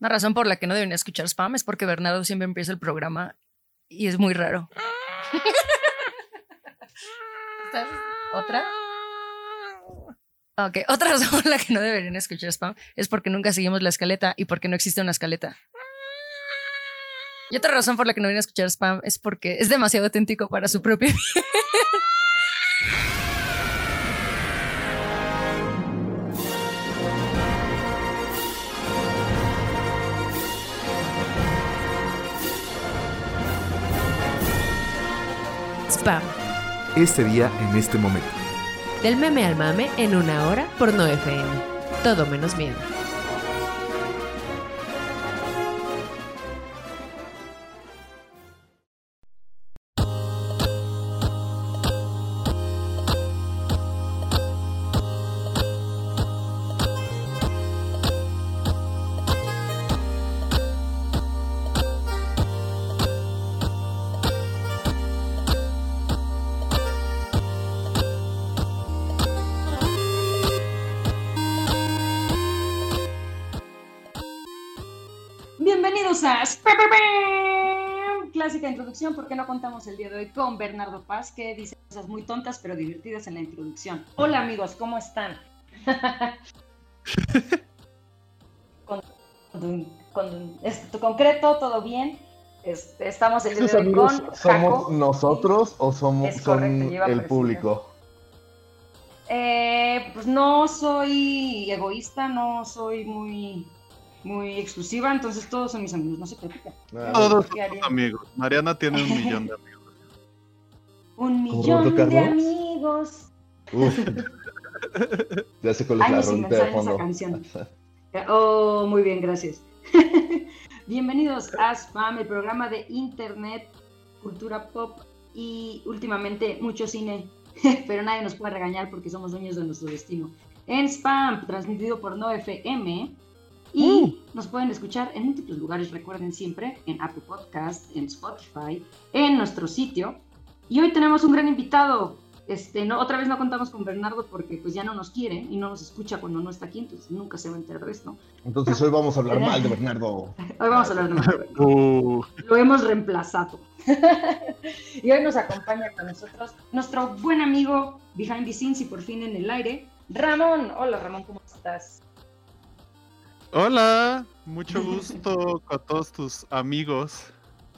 La razón por la que no deben escuchar spam es porque Bernardo siempre empieza el programa y es muy raro. ¿Otra? Ok, otra razón por la que no deberían escuchar spam es porque nunca seguimos la escaleta y porque no existe una escaleta. Y otra razón por la que no deberían escuchar spam es porque es demasiado auténtico para su propia vida. Este día en este momento. Del meme al mame en una hora por no FM. Todo menos miedo. Introducción, ¿por qué no contamos el día de hoy con Bernardo Paz, que dice cosas muy tontas pero divertidas en la introducción? Hola amigos, ¿cómo están? con, con- con- esto concreto, todo bien. Este, estamos el día ¿Esos de hoy amigos con somos Jaco. nosotros o somos correcto, son el público? Eh, pues no soy egoísta, no soy muy, muy exclusiva, entonces todos son mis amigos, no se preocupen. Todos somos amigos. Mariana tiene un millón de amigos. Un ¿Como millón de Carlos? amigos. Uf. ya sé cuál es la Años rolita de esa fondo. canción. Oh, muy bien, gracias. Bienvenidos a Spam, el programa de internet, cultura pop y últimamente mucho cine, pero nadie nos puede regañar porque somos dueños de nuestro destino. En Spam, transmitido por No Y nos pueden escuchar en múltiples lugares, recuerden siempre, en Apple Podcast, en Spotify, en nuestro sitio. Y hoy tenemos un gran invitado. Este, no, otra vez no contamos con Bernardo porque pues ya no nos quiere y no nos escucha cuando no está aquí, entonces nunca se va a enterar de esto. Entonces hoy vamos a hablar mal de Bernardo. Hoy vamos a hablar de Bernardo. Uh, Lo hemos reemplazado. y hoy nos acompaña con nosotros nuestro buen amigo Behind the Scenes y por fin en el aire, Ramón. Hola Ramón, ¿cómo estás? Hola, mucho gusto a todos tus amigos.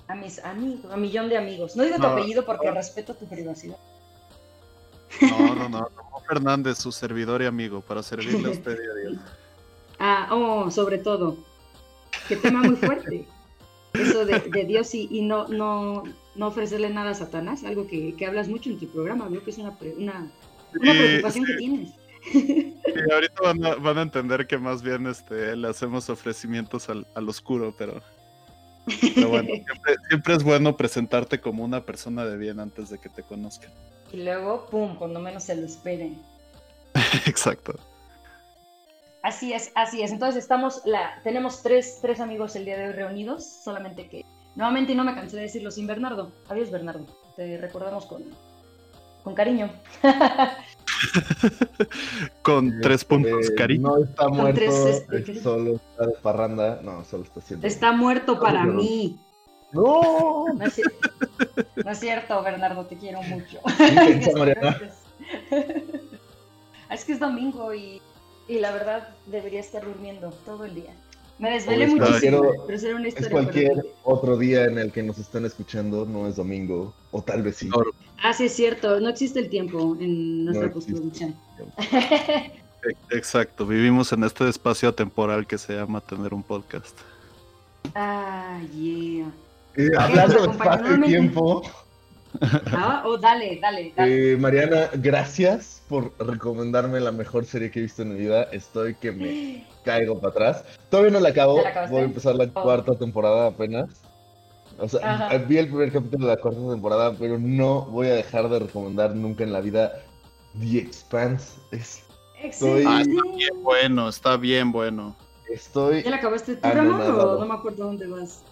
A mis amigos, a millón de amigos. No digo tu apellido porque no. respeto tu privacidad. No, no, no, Ramón Fernández, su servidor y amigo, para servirle a usted y a Dios. Ah, oh, sobre todo. Qué tema muy fuerte. Eso de, de Dios y, y no, no, no ofrecerle nada a Satanás, algo que, que hablas mucho en tu programa. Veo que es una, pre- una, una Sí, preocupación sí. que tienes. Sí, ahorita van a, van a entender que más bien este, le hacemos ofrecimientos al, al oscuro, pero, pero bueno, siempre, siempre es bueno presentarte como una persona de bien antes de que te conozcan. Y luego, pum, cuando menos se lo esperen. Exacto. Así es, así es. Entonces estamos, la, tenemos tres, tres amigos el día de hoy reunidos, solamente que nuevamente no me cansé de decirlo sin Bernardo. Adiós Bernardo, te recordamos con, con cariño. Con tres puntos, cariño. No está muerto, tres, este, eh, solo está de parranda. No, solo está haciendo. Está muerto para no. mí. ¡No! No es, no es cierto, Bernardo, te quiero mucho. Es que es domingo y, y la verdad debería estar durmiendo todo el día. Me desvelé Es muchísimo, cualquier- pero será una Es historia. cualquier para- otro día en el que nos están escuchando, no es domingo. O tal vez sí. No, Ah, sí, es cierto, no existe el tiempo en nuestra No postproducción. Exacto, vivimos en este espacio temporal que se llama tener un podcast. ah, yeah. Eh, hablando de acompaña espacio y tiempo, Ah, oh, dale, dale, dale. eh, Mariana, gracias por recomendarme la mejor serie que he visto en mi vida. Estoy que me caigo para atrás. Todavía no la acabo. Voy a empezar la Oh. cuarta temporada apenas. O sea, Ajá. vi el primer capítulo de la cuarta temporada, pero no voy a dejar de recomendar nunca en la vida The Expanse. Es- Excelente. Ah, está bien bueno, está bien bueno. estoy. ¿Ya la acabaste tú, Ramón, o no. me acuerdo dónde vas?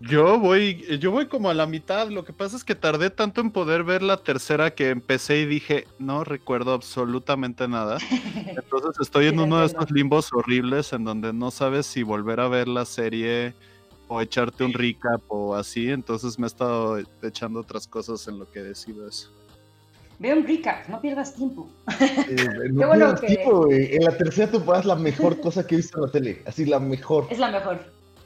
Yo voy, yo voy como a la mitad. Lo que pasa es que tardé tanto en poder ver la tercera que empecé y dije, no recuerdo absolutamente nada. Entonces estoy en uno de estos limbos horribles en donde no sabes si volver a ver la serie o echarte un recap o así. Entonces me he estado echando otras cosas en lo que decido eso. Ve un recap, no pierdas tiempo. Eh, no Qué bueno pierdas que- tiempo, güey. En la tercera temporada es la mejor cosa que he visto en la tele. Así, la mejor. Es la mejor.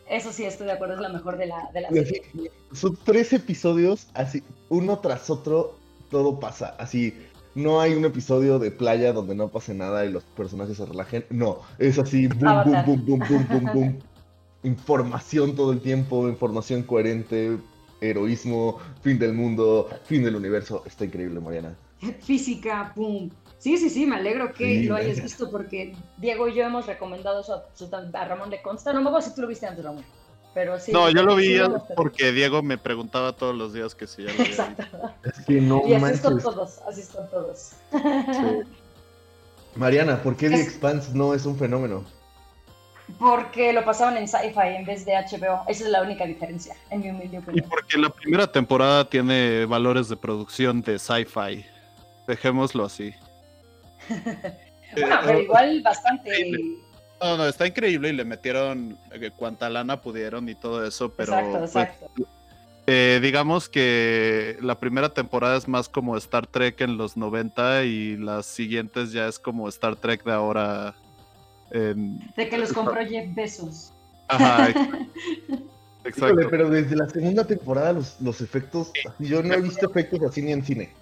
Eso sí, estoy de acuerdo, es la mejor de la, de la serie. así, son tres episodios, así, uno tras otro, todo pasa. Así, no hay un episodio de playa donde no pase nada y los personajes se relajen. No, es así, boom, boom, boom, boom, boom, boom, boom. Información todo el tiempo, información coherente, heroísmo, fin del mundo, fin del universo. Está increíble, Mariana. Física, pum. Sí, sí, sí, me alegro que Sí, lo hayas venga. visto porque Diego y yo hemos recomendado eso a, a Ramón de Consta. No me acuerdo si tú lo viste antes, Ramón. Pero sí. no, yo lo vi porque Diego me preguntaba todos los días que si ya lo. Exacto. Es que no Y así están manches. todos, así están todos. Mariana, ¿por qué The Expanse no es un fenómeno? Porque lo pasaban en Sci-Fi en vez de HBO. Esa es la única diferencia, en mi humilde Y opinión. porque la primera temporada tiene valores de producción de sci-fi. Dejémoslo así. Bueno, Eh, pero igual bastante. No, no, está increíble y le metieron eh, cuanta lana pudieron y todo eso, pero exacto, pues, exacto. eh, digamos que la primera temporada es más como Star Trek en los 90 y las siguientes ya es como Star Trek de ahora. En- De que los compró Jeff Bezos. Ajá, exacto. Híjole, pero desde la segunda temporada los, los efectos, yo no he visto efectos así ni en cine.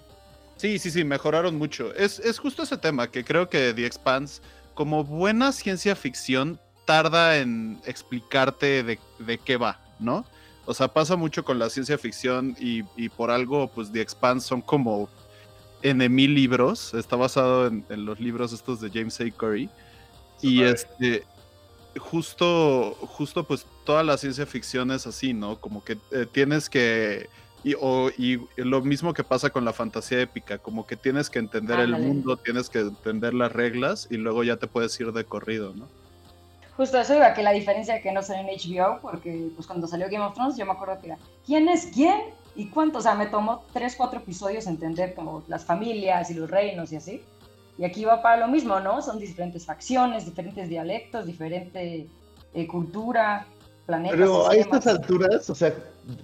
Sí, sí, sí, mejoraron mucho. Es, es justo ese tema que creo que The Expanse, como buena ciencia ficción, tarda en explicarte de, de qué va, ¿no? O sea, pasa mucho con la ciencia ficción y, y por algo, pues The Expanse son como N mil libros. Está basado en, en los libros estos de James A. Curry. Y este, justo, justo pues toda la ciencia ficción es así, ¿no? Como que eh, tienes que y, o- y lo mismo que pasa con la fantasía épica, como que tienes que entender el mundo, tienes que entender las reglas y luego ya te puedes ir de corrido, ¿no? Justo eso iba, que la diferencia que no salió en HBO, porque pues cuando salió Game of Thrones yo me acuerdo que era ¿quién es quién? ¿Y cuánto? O sea, me tomó tres, cuatro episodios entender como las familias y los reinos y así. Y aquí va para lo mismo, ¿no? Son diferentes facciones, diferentes dialectos, diferente eh, cultura, planetas. Pero a estas alturas, o sea,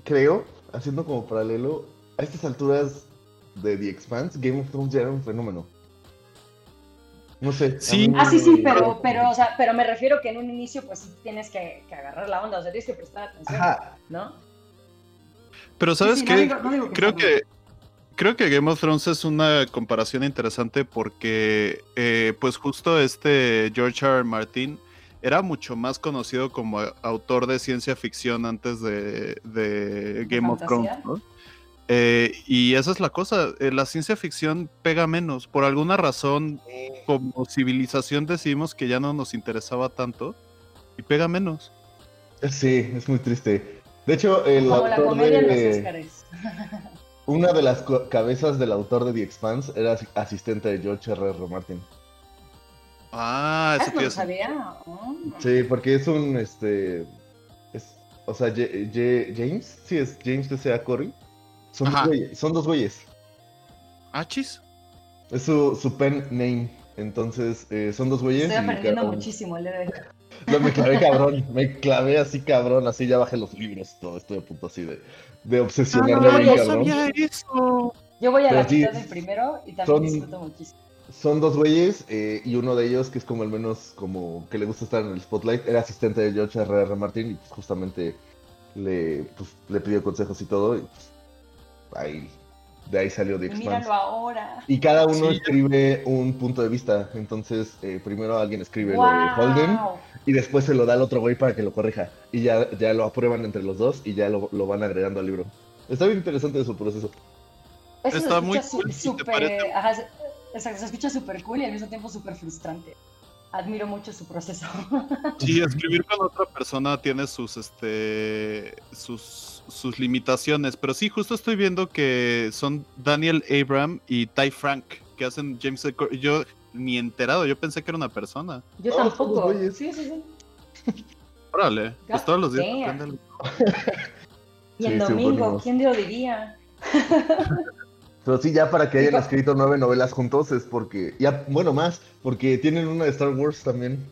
creo, haciendo como paralelo, a estas alturas de The Expanse, Game of Thrones ya era un fenómeno. No sé. Sí. Ah, sí, sí, pero, pero, o sea, pero me refiero que en un inicio pues sí tienes que, que agarrar la onda, o sea, tienes que prestar atención, Ajá. ¿no? Pero ¿sabes sí, qué? no digo- no digo que creo que creo que Game of Thrones es una comparación interesante porque eh, pues justo este George R. R. Martin era mucho más conocido como a- autor de ciencia ficción antes de, de Game of Thrones? ¿no? Eh, y esa es la cosa, eh, la ciencia ficción pega menos. Por alguna razón, como civilización decidimos que ya no nos interesaba tanto y pega menos. Sí, es muy triste. De hecho, el Como la comedia en los de... Óscares. Una de las co- cabezas del autor de The Expanse era as- asistente de George R. R. Martin. Ah, eso Ah, no lo sabía. Oh. Sí, porque es un, este... Es, o sea, Ye- Ye- James, sí, es James T.C.A. Corey. Son dos güeyes. Son dos güeyes. Ah, chis. Es su, su pen name. Entonces, eh, son dos güeyes. Estoy aprendiendo muchísimo hoy. No, me clavé cabrón. Me clavé así cabrón. Así ya bajé los libros. Todo estoy a punto así de, de obsesionarme no, bien yo cabrón. eso. Yo voy a la Pero sí, mitad del primero y también son- disfruto muchísimo. Son dos güeyes eh, y uno de ellos, que es como el menos, como que le gusta estar en el spotlight, era asistente de George R. R. Martin y pues, justamente le, pues, le pidió consejos y todo. Y pues, ahí, de ahí salió The Y Expanse. míralo ahora. Y cada uno Sí. escribe un punto de vista. Entonces, eh, primero alguien escribe lo de Holden ¡Wow! y después se lo da al otro güey para que lo corrija. Y ya, ya lo aprueban entre los dos y ya lo, lo van agregando al libro. Está bien interesante su proceso. Eso Está se muy escucha cool, su- ¿sí te súper- parece? ajá, se, exacto, se escucha súper cool y al mismo tiempo súper frustrante. Admiro mucho su proceso. Sí, escribir con otra persona tiene sus este sus sus limitaciones, pero sí justo estoy viendo que son Daniel Abram y Ty Frank que hacen James. Cor- yo ni enterado, yo pensé que era una persona. Yo tampoco. Sí, sí, sí. Órale, pues todos los días. Y en Sí, domingo. ¿quién lo diría? Pero sí, ya para que hayan escrito nueve novelas juntos es porque, ya, bueno, más, porque tienen una de Star Wars también.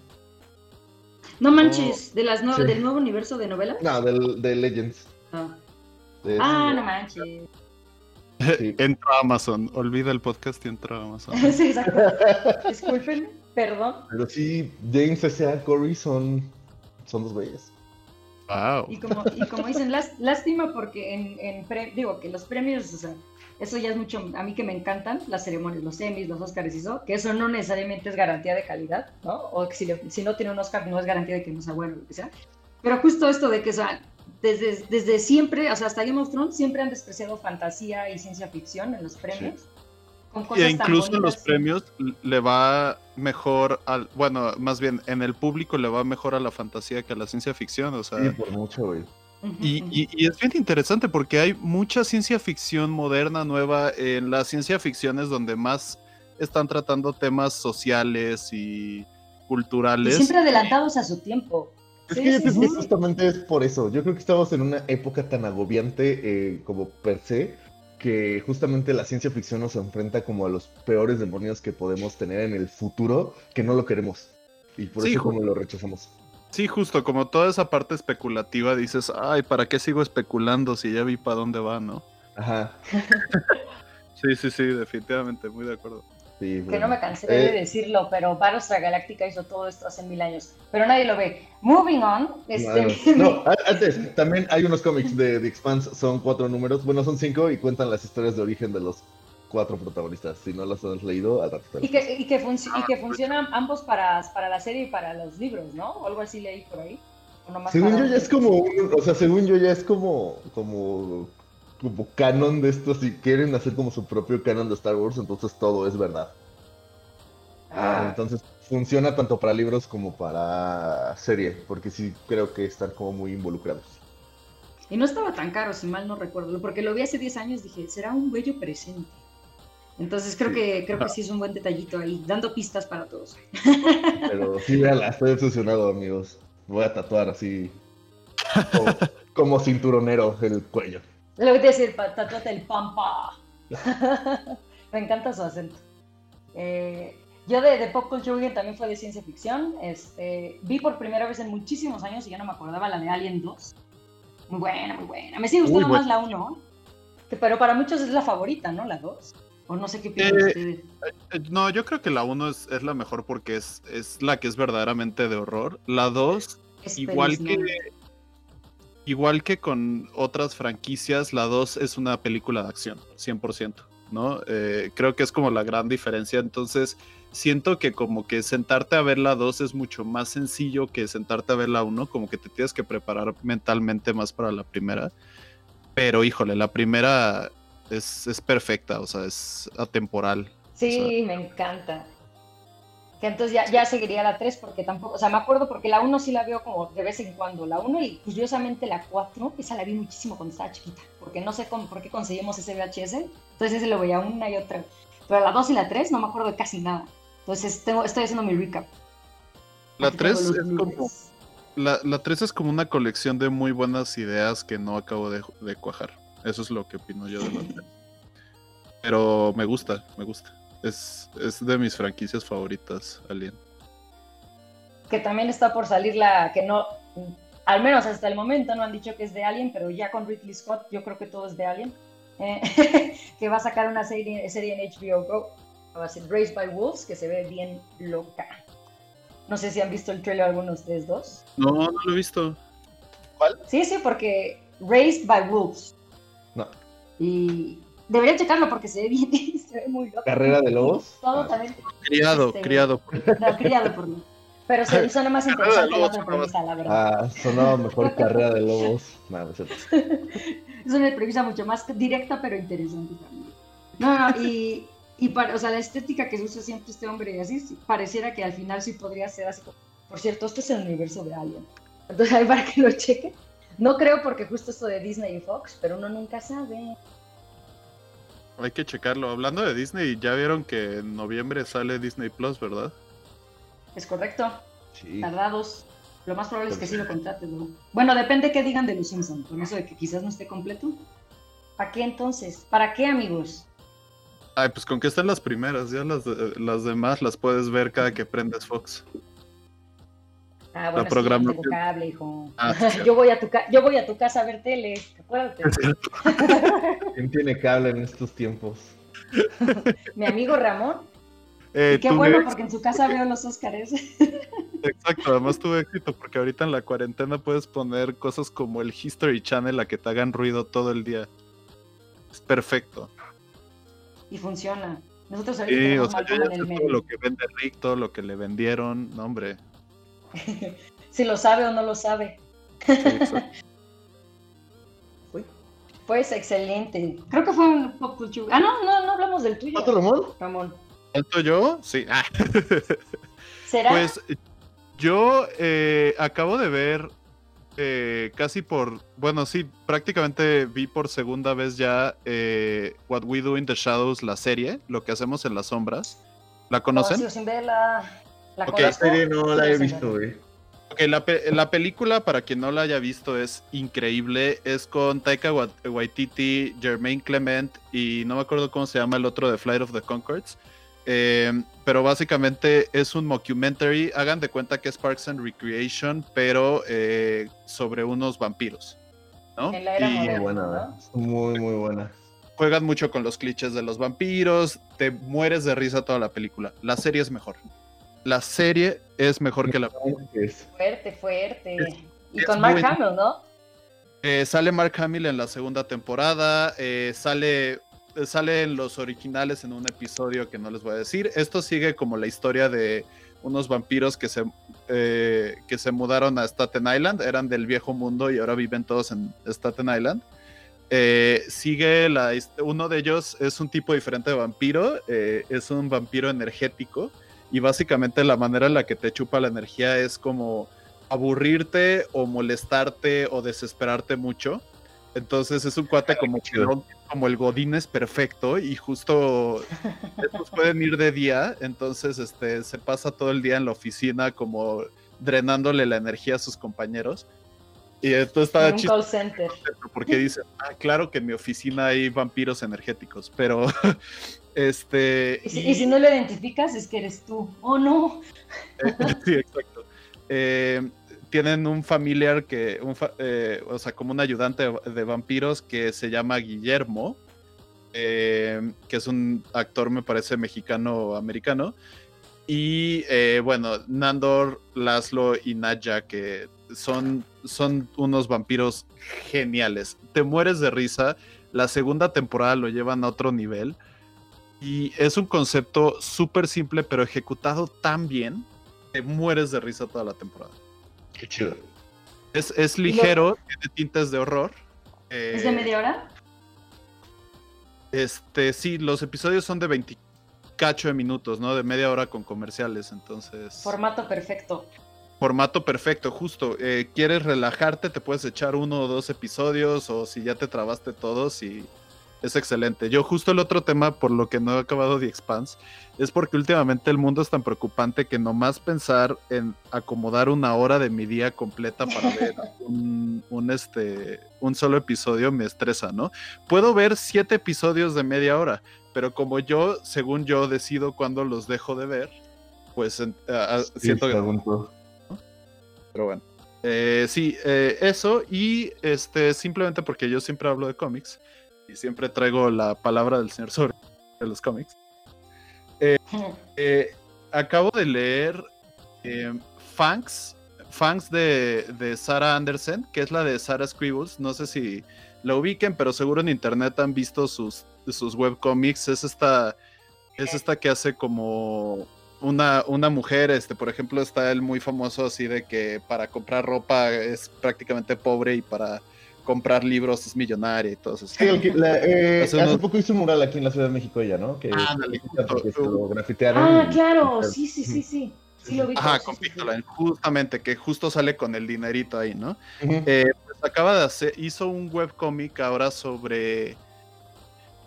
No manches, de las Sí. del nuevo universo de novelas. No, del, de Legends. Ah, De- Ah, no manches. Sí. Entra a Amazon. Olvida el podcast y entra a Amazon. sí, exacto. Disculpen, perdón. Pero sí, James S.A. Corey son, son dos güeyes. Wow. Y como, y como dicen, lás- lástima porque en, en pre- digo que los premios, o sea, eso ya es mucho, a mí que me encantan las ceremonias, los Emmys, los Oscars y eso, que eso no necesariamente es garantía de calidad, ¿no? O que si, le- si no tiene un Oscar no es garantía de que no sea bueno, lo que sea. Pero justo esto de que, o sea, desde, desde siempre, o sea, hasta Game of Thrones siempre han despreciado fantasía y ciencia ficción en los premios. Con cosas Y incluso en los premios le va mejor al. Bueno, más bien, en el público le va mejor a la fantasía que a la ciencia ficción. O sea. Sí, por mucho, güey. Y, ujú. y- y es bien interesante porque hay mucha ciencia ficción moderna, nueva. En las ciencia ficciones donde más están tratando temas sociales y Y culturales. siempre adelantados a su tiempo. Es Sí, que yo sí, creo sí, que sí. justamente es por eso. Yo creo que estamos en una época tan agobiante eh, como per se, que justamente la ciencia ficción nos enfrenta como a los peores demonios que podemos tener en el futuro, que no lo queremos. Y por Sí, eso como lo rechazamos. Sí, justo, como toda esa parte especulativa, dices, ay, ¿para qué sigo especulando si ya vi para dónde va, no? Ajá. Sí, sí, sí, definitivamente, muy de acuerdo. Sí, Que no me cansé de Eh, decirlo, pero Battlestar Galáctica hizo todo esto hace mil años. Pero nadie lo ve. Moving on. Este. No, antes, también hay unos cómics de The Expanse, son cuatro números, bueno, son cinco y cuentan las historias de origen de los cuatro protagonistas. Si no las has leído, al rato te y, que, y, que y que funcionan ambos para, para la serie y para los libros, ¿no? O algo así leí por ahí. Según yo ya es como, un- o sea, según yo ya es como, como, como canon de esto, si quieren hacer como su propio canon de Star Wars, entonces todo es verdad. Ah, Entonces funciona tanto para libros como para serie, porque sí creo que están como muy involucrados. Y no estaba tan caro, si mal no recuerdo. Porque lo vi hace 10 años, dije, será un bello presente. Entonces creo Sí. que creo que sí es un buen detallito ahí, dando pistas para todos. Pero sí, véanla, estoy obsesionado, amigos. Voy a tatuar así, como, como cinturonero el cuello. Es lo que te iba a decir, tatuate el pampa. Me encanta su acento. Eh, yo de, de Pop Culture Weekend también fue de ciencia ficción. Este, vi por primera vez en muchísimos años y ya no me acordaba la de Alien 2. Muy buena, muy buena. Me sigue gustando más la 1, que- pero para muchos es la favorita, ¿no? La 2. O no sé qué piensan Eh, ustedes. Eh, No, yo creo que la 1 es, es la mejor porque es, es la que es verdaderamente de horror. La 2, Es igual que, igual que con otras franquicias, la 2 es una película de acción, 100%, ¿no? Eh, creo que es como la gran diferencia. Entonces, siento que como que sentarte a ver la 2 es mucho más sencillo que sentarte a ver la 1, como que te tienes que preparar mentalmente más para la primera. Pero híjole, la primera es, es perfecta, o sea, es atemporal. Sí, me encanta. Que entonces ya, ya seguiría la 3 porque tampoco, o sea, me acuerdo porque la 1 sí la veo como de vez en cuando, la 1 y curiosamente la 4, esa la vi muchísimo cuando estaba chiquita, porque no sé cómo, por qué conseguimos ese VHS, entonces ese lo veía una y otra. Pero la 2 y la 3 no me acuerdo de casi nada. Entonces tengo, estoy haciendo mi recap. La Aquí tengo 3 los es como, la, la 3 es como una colección de muy buenas ideas que no acabo de, de cuajar. Eso es lo que opino yo de la 3. Pero me gusta, me gusta. Es, es de mis franquicias favoritas, Alien. que también está por salir la que no, al menos hasta el momento no han dicho que es de Alien, pero ya con Ridley Scott yo creo que todo es de Alien, eh, que va a sacar una serie, serie en HBO Go, va a ser Raised by Wolves, que se ve bien loca. No sé si han visto el trailer algunos de ustedes dos. No, no lo he visto. Sí, sí, porque Raised by Wolves. Y debería checarlo porque se ve bien, se ve muy loca. ¿Carrera de lobos? Todo Ah. también. Criado, Este, una No, criado por mí. Pero se suena más interesante la otra premisa, la verdad. Ah, sonaba mejor carrera de lobos. No, no es cierto. Es una premisa mucho más directa, pero interesante también. No, no, y, y para, o sea, la estética que usa siempre este hombre y así, sí, pareciera que al final sí podría ser así como, por cierto, esto es el universo de Alien. Entonces ahí para que lo cheque. No creo porque justo esto de Disney y Fox, pero uno nunca sabe. Hay que checarlo. Hablando de Disney, ya vieron que en noviembre sale Disney Plus, ¿verdad? Es correcto, Sí. tardados. Lo más probable es que sí lo contraten, ¿no? Bueno, depende qué digan de los Simpsons, con eso de que quizás no esté completo. ¿Para qué entonces? ¿Para qué, amigos? Ay, pues con que estén las primeras, ya las, de- las demás las puedes ver cada que prendes Fox. Ah, bueno, sí, programa- tengo cable, hijo. Ah, sí, yo, voy a tu ca- yo voy a tu casa a ver tele, acuérdate. ¿Quién tiene cable en estos tiempos? Mi amigo Ramón. Eh, Y qué bueno, porque en su casa veo los Óscares. Exacto, además tuve éxito porque ahorita en la cuarentena puedes poner cosas como el History Channel a que te hagan ruido todo el día. Es perfecto. y funciona. Nosotros ahorita Sí, o sea, yo ya en sé el todo medio. lo que vende Rick, todo lo que le vendieron. No, hombre. Si lo sabe o no lo sabe. Sí. Pues excelente. Creo que fue un. Ah, no, no, no hablamos del tuyo. ¿Otro Ramón? Ramón. ¿Falto yo? Sí. Ah. ¿Será? Pues yo eh, acabo de ver eh, casi por, bueno, sí, prácticamente vi por segunda vez ya eh, What We Do in the Shadows, la serie, lo que hacemos en las sombras. ¿La No, conocen? sigo sin verla. ¿La serie no la he visto, güey. Ok, la, pe- la película, para quien no la haya visto, es increíble. Es con Taika Wa- Waititi, Jermaine Clement y no me acuerdo cómo se llama el otro de Flight of the Concords. Eh, pero básicamente es un mockumentary. Hagan de cuenta que es Parks and Recreation, pero eh, sobre unos vampiros. ¿no? En la era Y Muy moderna. buena, ¿no? ¿verdad? Muy, muy buena. juegan mucho con los clichés de los vampiros. Te mueres de risa toda la película. La serie es mejor. La serie es mejor que la Es- Fuerte, fuerte. y es con Mark Hamill, ¿no? Eh, sale Mark Hamill en la segunda temporada, eh, sale, eh, sale en los originales en un episodio que no les voy a decir. Esto sigue como la historia de unos vampiros que se, eh, que se mudaron a Staten Island, eran del viejo mundo y ahora viven todos en Staten Island. Eh, sigue la, uno de ellos es un tipo diferente de vampiro, eh, es un vampiro energético y básicamente la manera en la que te chupa la energía es como aburrirte o molestarte o desesperarte mucho. Entonces es un cuate como, chido. como el Godín es perfecto y justo estos pueden ir de día, entonces este, se pasa todo el día en la oficina como drenándole la energía a sus compañeros. Y esto está En un chistoso call center. porque dicen, ah, claro que en mi oficina hay vampiros energéticos, pero este... Y si, y- y si no lo identificas, es que eres tú. ¡Oh, no! eh, sí, exacto. Eh, tienen un familiar que, un fa- eh, o sea, como un ayudante de, de vampiros que se llama Guillermo, que es un actor, me parece, mexicano-americano. Y bueno, Nandor, Laszlo y Nadja, que son, son unos vampiros geniales. Te mueres de risa. La segunda temporada lo llevan a otro nivel. Y es un concepto súper simple, pero ejecutado tan bien, te mueres de risa toda la temporada. Qué chido. Es, es ligero, tiene tintes de horror. ¿Es de eh, media hora? Este, sí, los episodios son de 20 cacho de minutos, ¿no? De media hora con comerciales, entonces... Formato perfecto. Formato perfecto, justo. Eh, ¿Quieres relajarte? Te puedes echar uno o dos episodios o si ya te trabaste todos y es excelente. Yo justo el otro tema por lo que no he acabado The Expanse es porque últimamente el mundo es tan preocupante que nomás pensar en acomodar una hora de mi día completa para ver un, un, este, un solo episodio me estresa, ¿no? Puedo ver siete episodios de media hora, pero como yo, según yo, decido cuándo los dejo de ver, pues Sí, siento que pero bueno. Eh, sí, eh, eso y este simplemente porque yo siempre hablo de cómics y siempre traigo la palabra del señor sobre los cómics. Eh, acabo de leer eh, Fangs, Fangs de, de Sarah Anderson, que es la de Sarah Scribbles. No sé si la ubiquen, pero seguro en internet han visto sus, sus webcomics. Es esta, es esta que hace como una, una mujer, este, por ejemplo, está el muy famoso así de que para comprar ropa es prácticamente pobre y para comprar libros es millonaria y todo eso. Sí, el que- la- eh, Hace poco hizo un mural aquí en la Ciudad de México ella, ¿no? Que justo. lo grafitearon. Ah, y- claro, sí, sí, sí, sí. Sí lo vi. Ajá, con Pictoline, justamente, que justo sale con el dinerito ahí, ¿no? Eh, pues acaba de hacer, hizo un webcómic ahora sobre,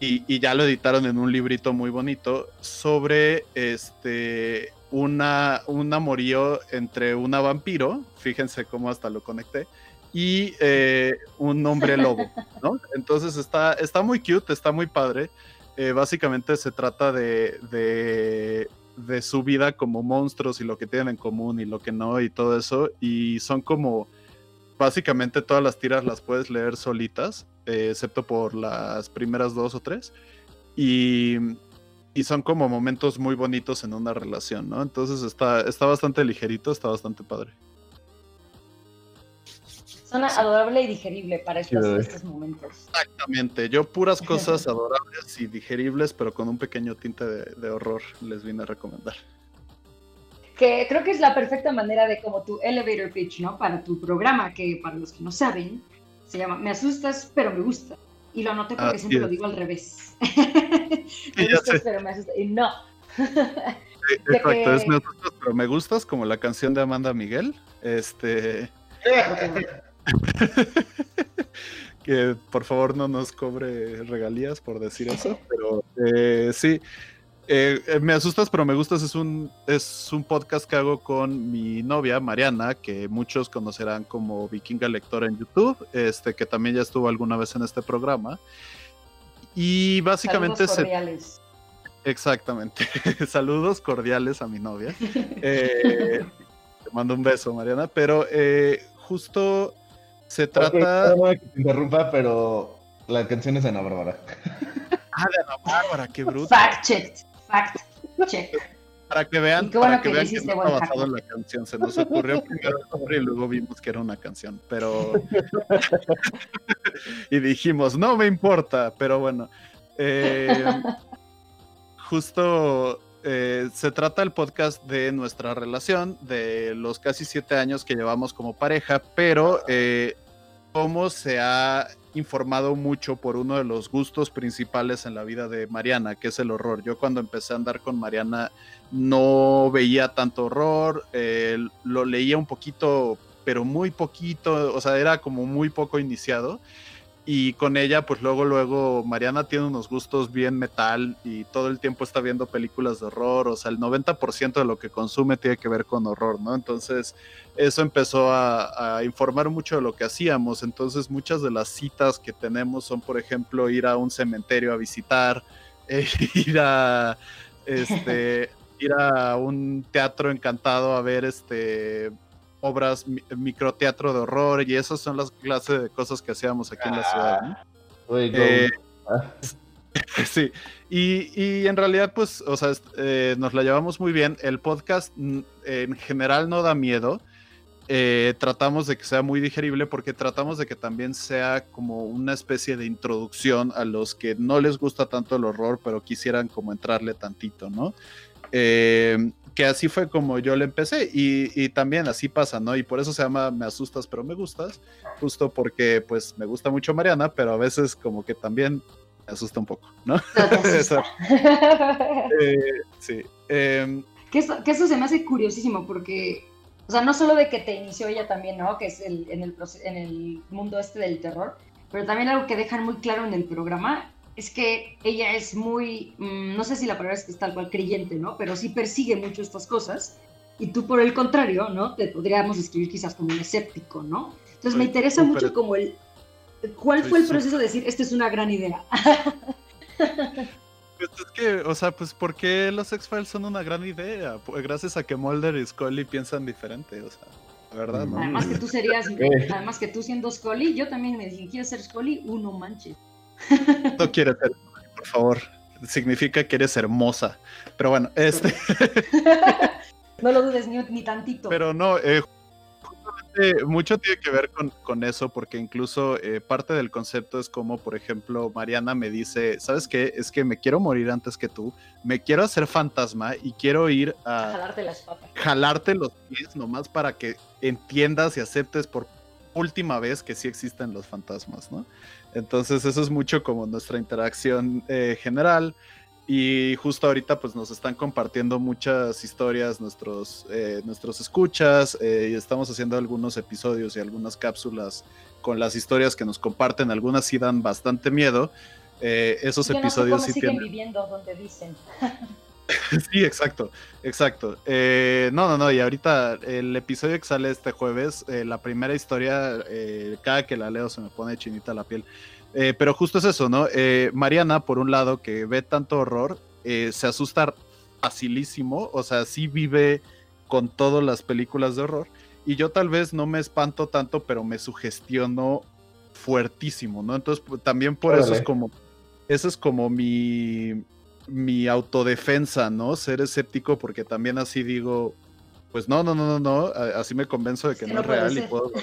y, y ya lo editaron en un librito muy bonito, sobre este una, un amorío entre una vampiro, fíjense cómo hasta lo conecté, y eh, un hombre lobo, ¿no? Entonces está, está muy cute, está muy padre. Eh, básicamente se trata de, de, de, su vida como monstruos y lo que tienen en común y lo que no y todo eso. Y son como, básicamente todas las tiras las puedes leer solitas, eh, excepto por las primeras dos o tres. Y, y, son como momentos muy bonitos en una relación, ¿no? Entonces está, está bastante ligerito, está bastante padre. Suena adorable y digerible para estos, estos, momentos. Exactamente, yo puras cosas adorables y digeribles, pero con un pequeño tinte de, de, horror les vine a recomendar. Que creo que es la perfecta manera de como tu elevator pitch, ¿no? Para tu programa, que para los que no saben, se llama Me asustas, pero me gusta. Y lo anoté porque Así siempre es. lo digo al revés. me sí, gustas, pero me asustas. Y no. Sí, exacto, que... es Me asustas, pero me gustas, como la canción de Amanda Miguel. Este. que por favor no nos cobre regalías por decir eso, pero eh, sí. Eh, me asustas, pero me gustas. Es un, es un podcast que hago con mi novia, Mariana, que muchos conocerán como Vikinga Lectora en YouTube, este, que también ya estuvo alguna vez en este programa. Y básicamente Saludos cordiales. Se... Exactamente. Saludos cordiales a mi novia. Eh, te mando un beso, Mariana. Pero eh, justo se trata. Okay, que te interrumpa, pero la canción es de Ana Bárbara. Ah, de Ana Bárbara, qué bruto. Fact check, fact check. Para que vean, qué bueno para que, que vean que no está basado en la canción. Se nos ocurrió primero el nombre y luego vimos que era una canción. Pero. y dijimos, no me importa, pero bueno. Eh, justo eh, se trata el podcast de nuestra relación, de los casi siete años que llevamos como pareja, pero eh, cómo se ha informado mucho por uno de los gustos principales en la vida de Mariana, que es el horror. Yo cuando empecé a andar con Mariana no veía tanto horror, eh, lo leía un poquito, pero muy poquito, o sea, era como muy poco iniciado y con ella, pues luego, luego, Mariana tiene unos gustos bien metal y todo el tiempo está viendo películas de horror, o sea, el 90% de lo que consume tiene que ver con horror, ¿no? Entonces, eso empezó a, a, informar mucho de lo que hacíamos, entonces muchas de las citas que tenemos son, por ejemplo, ir a un cementerio a visitar, eh, ir a, este, ir a un teatro encantado a ver, este, obras, microteatro de horror y esas son las clases de cosas que hacíamos aquí en la ciudad. ¿no? Eh, sí, y, y, en realidad pues, o sea, eh, nos la llevamos muy bien. El podcast en general no da miedo. Eh, tratamos de que sea muy digerible porque tratamos de que también sea como una especie de introducción a los que no les gusta tanto el horror, pero quisieran como entrarle tantito, ¿no? Eh, que así fue como yo le empecé y, y, también así pasa, ¿no? Y por eso se llama Me asustas pero me gustas, justo porque pues me gusta mucho Mariana, pero a veces como que también me asusta un poco, ¿no? no eh, sí. Eh, que, eso, que eso se me hace curiosísimo porque, o sea, no solo de que te inició ella también, ¿no? Que es el, en, el, en el mundo este del terror, pero también algo que dejan muy claro en el programa es que ella es muy, mmm, no sé si la palabra es que es tal cual creyente, ¿no? Pero sí persigue mucho estas cosas. Y tú, por el contrario, ¿no? Te podríamos escribir quizás como un escéptico, ¿no? Entonces me interesa super... mucho como el... ¿Cuál fue el proceso de decir, esta es una gran idea? Pues es que, o sea, pues ¿por qué los X-Files son una gran idea? Pues gracias a que Mulder y Scully piensan diferente, o sea, la verdad, ¿no? Además que tú serías, además que tú siendo Scully, yo también me dije, quiero ser Scully, uno manches. No quieres ser, por favor. Significa que eres hermosa. Pero bueno, este. no lo dudes ni, ni tantito. Pero no, eh, justamente mucho tiene que ver con, con eso, porque incluso eh, parte del concepto es como, por ejemplo, Mariana me dice: ¿Sabes qué? Es que me quiero morir antes que tú, me quiero hacer fantasma y quiero ir a. Jalarte las patas. Jalarte los pies nomás para que entiendas y aceptes por última vez que sí existen los fantasmas, ¿no? Entonces eso es mucho como nuestra interacción eh, general y justo ahorita pues nos están compartiendo muchas historias nuestros, eh, nuestros escuchas eh, y estamos haciendo algunos episodios y algunas cápsulas con las historias que nos comparten, algunas sí dan bastante miedo. esos Yo episodios sí siguen tienen... viviendo donde dicen. Sí, exacto, exacto. Eh, no, no, no, y ahorita el episodio que sale este jueves, eh, la primera historia, eh, cada que la leo se me pone chinita la piel. Pero justo es eso, ¿no? Mariana, por un lado, que ve tanto horror, se asusta facilísimo, o sea, sí vive con todas las películas de horror. Y yo tal vez no me espanto tanto, pero me sugestiono fuertísimo, ¿no? Entonces, pu- también por eso es como, eso es como mi, mi autodefensa, ¿no? Ser escéptico, porque también así digo, pues no, no, no, no, no, así me convenzo de que no, no es real y puedo.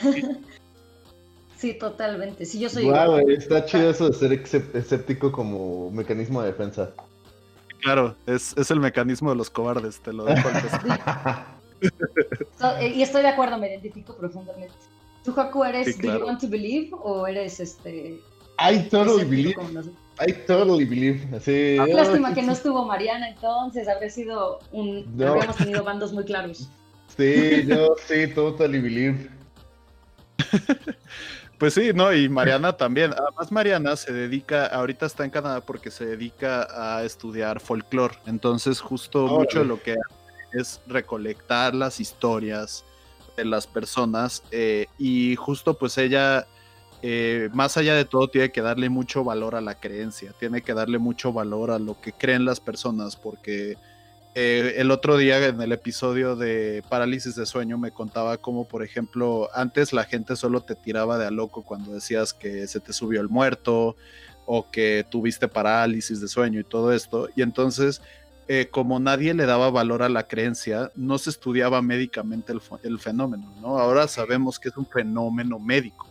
Sí, totalmente. Sí, yo soy Guau, igual. está chido eso de ser escéptico como mecanismo de defensa. Claro, es, es el mecanismo de los cobardes, te lo dejo al. So- eh, y estoy de acuerdo, me identifico profundamente. ¿Tú, Haku, eres Sí, Do. You Want to Believe o eres este. I totally escéptico believe. como nosotros? I totally believe. Qué lástima ah, que no estuvo Mariana entonces, habría sido un. No. Habríamos tenido bandos muy claros. Sí, yo sí, totally believe. Pues sí, no, y Mariana también. Además, Mariana se dedica, ahorita está en Canadá porque se dedica a estudiar folclore. Entonces, justo mucho de lo que hace es recolectar las historias de las personas. eh, y justo, pues ella, eh, más allá de todo, tiene que darle mucho valor a la creencia, tiene que darle mucho valor a lo que creen las personas, porque eh, el otro día en el episodio de parálisis de sueño me contaba cómo, por ejemplo, antes la gente solo te tiraba de a loco cuando decías que se te subió el muerto o que tuviste parálisis de sueño y todo esto. Y entonces, eh, como nadie le daba valor a la creencia, no se estudiaba médicamente el, el fenómeno, ¿no? Ahora sabemos que es un fenómeno médico.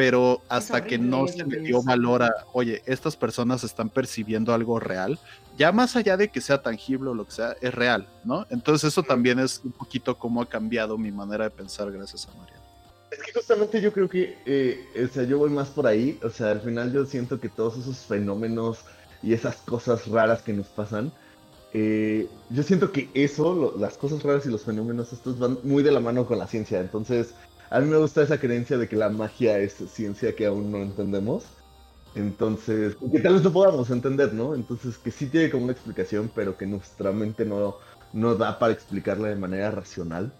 Pero hasta que no se le dio valor a, oye, estas personas están percibiendo algo real, ya más allá de que sea tangible o lo que sea, es real, ¿no? Entonces eso también es un poquito cómo ha cambiado mi manera de pensar gracias a Mariana. Es que justamente yo creo que, eh, o sea, yo voy más por ahí. O sea, al final yo siento que todos esos fenómenos y esas cosas raras que nos pasan, eh, yo siento que eso, lo- las cosas raras y los fenómenos estos van muy de la mano con la ciencia. Entonces, a mí me gusta esa creencia de que la magia es ciencia que aún no entendemos. Entonces, que tal vez no podamos entender, ¿no? Entonces, que sí tiene como una explicación, pero que nuestra mente no, no da para explicarla de manera racional.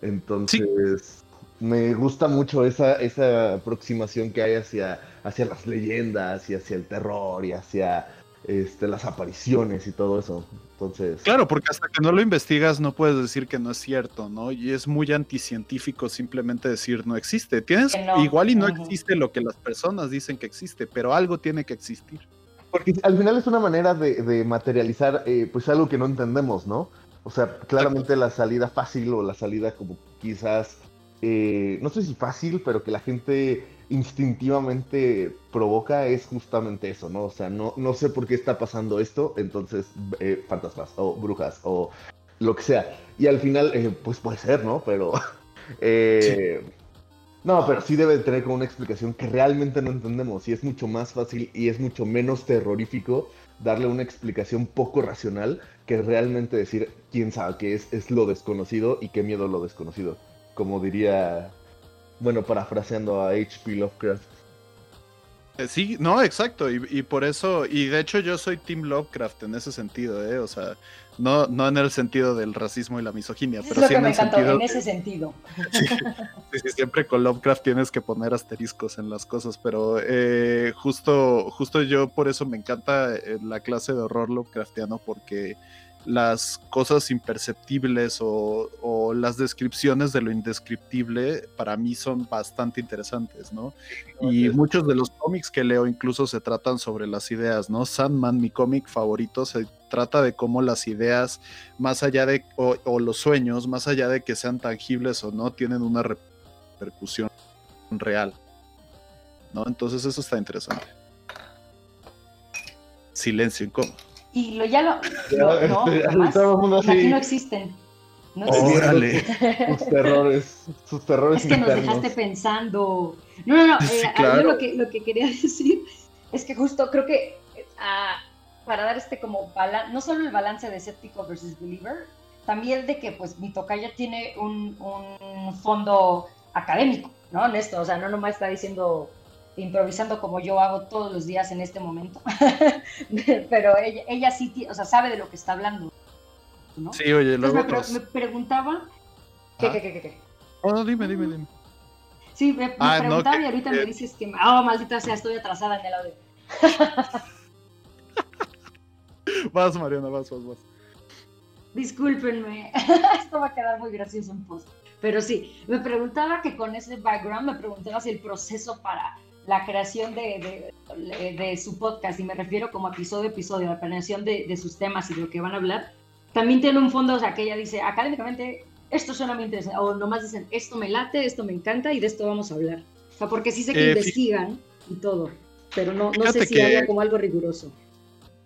Entonces, me gusta mucho esa, esa aproximación que hay hacia, hacia las leyendas y hacia el terror y hacia este, las apariciones y todo eso. Entonces, Claro, porque hasta que no lo investigas no puedes decir que no es cierto, ¿no? Y es muy anticientífico simplemente decir no existe. Tienes no. igual y no existe lo que las personas dicen que existe, pero algo tiene que existir. porque al final es una manera de, de materializar eh, pues algo que no entendemos, ¿no? O sea, claramente la salida fácil o la salida como quizás, eh, no sé si fácil, pero que la gente instintivamente provoca es justamente eso, ¿no? O sea, no, no sé por qué está pasando esto, entonces eh, fantasmas o brujas o lo que sea. Y al final, eh, pues puede ser, ¿no? Pero... eh, No, pero sí debe tener como una explicación que realmente no entendemos y es mucho más fácil y es mucho menos terrorífico darle una explicación poco racional que realmente decir quién sabe qué es, es lo desconocido y qué miedo lo desconocido. Como diría, bueno, parafraseando a H.P. Lovecraft. Eh, Sí, no, exacto, y, y por eso, y de hecho yo soy Team Lovecraft en ese sentido, ¿eh? O sea, no, no en el sentido del racismo y la misoginia, Eso pero es lo sí que en me el encantó, sentido en ese sentido. Sí, sí, siempre con Lovecraft tienes que poner asteriscos en las cosas, pero eh, justo, justo yo por eso me encanta eh, la clase de horror Lovecraftiano, porque las cosas imperceptibles o, o las descripciones de lo indescriptible para mí son bastante interesantes, ¿no? Y muchos de los cómics que leo incluso se tratan sobre las ideas, ¿no? Sandman, mi cómic favorito, se trata de cómo las ideas, más allá de, o, o los sueños, más allá de que sean tangibles o no, tienen una repercusión real, ¿no? Entonces eso está interesante. Silencio incómodo. Y lo ya lo. lo- no, jamás. Todo el mundo así, Aquí no existen. No Oh, existen. Órale. sus terrores, sus terrores Es que nos dejaste pensando. No, no, no. eh, Sí, ah, claro. Yo lo que, lo que quería decir es que justo creo que ah, para dar este como balance, no solo el balance de escéptico versus believer, también de que pues mi tocaya tiene un, un fondo académico, ¿no? En esto, o sea, no nomás está diciendo, improvisando como yo hago todos los días en este momento, pero ella, ella sí, o sea, sabe de lo que está hablando. ¿no? Sí, oye, luego. me, pre- me preguntaba. ¿Qué, Ah. qué, qué, qué, qué? Oh, no, dime, dime, dime. Sí, me, me Ah, preguntaba y ahorita que- me dices que. Oh, maldita sea, estoy atrasada en el audio. Vas, Mariana, vas, vas, vas. Discúlpenme, esto va a quedar muy gracioso en post. Pero sí, me preguntaba que con ese background, me preguntaba si el proceso para la creación de, de- de su podcast, y me refiero como episodio a episodio, la planeación de, de sus temas y de lo que van a hablar, también tiene un fondo, o sea, que ella dice, académicamente, esto suena muy interesante, o nomás dicen, esto me late, esto me encanta y de esto vamos a hablar. O sea, porque sí sé que Eh, investigan y todo, pero no, no sé si que- haya como algo riguroso.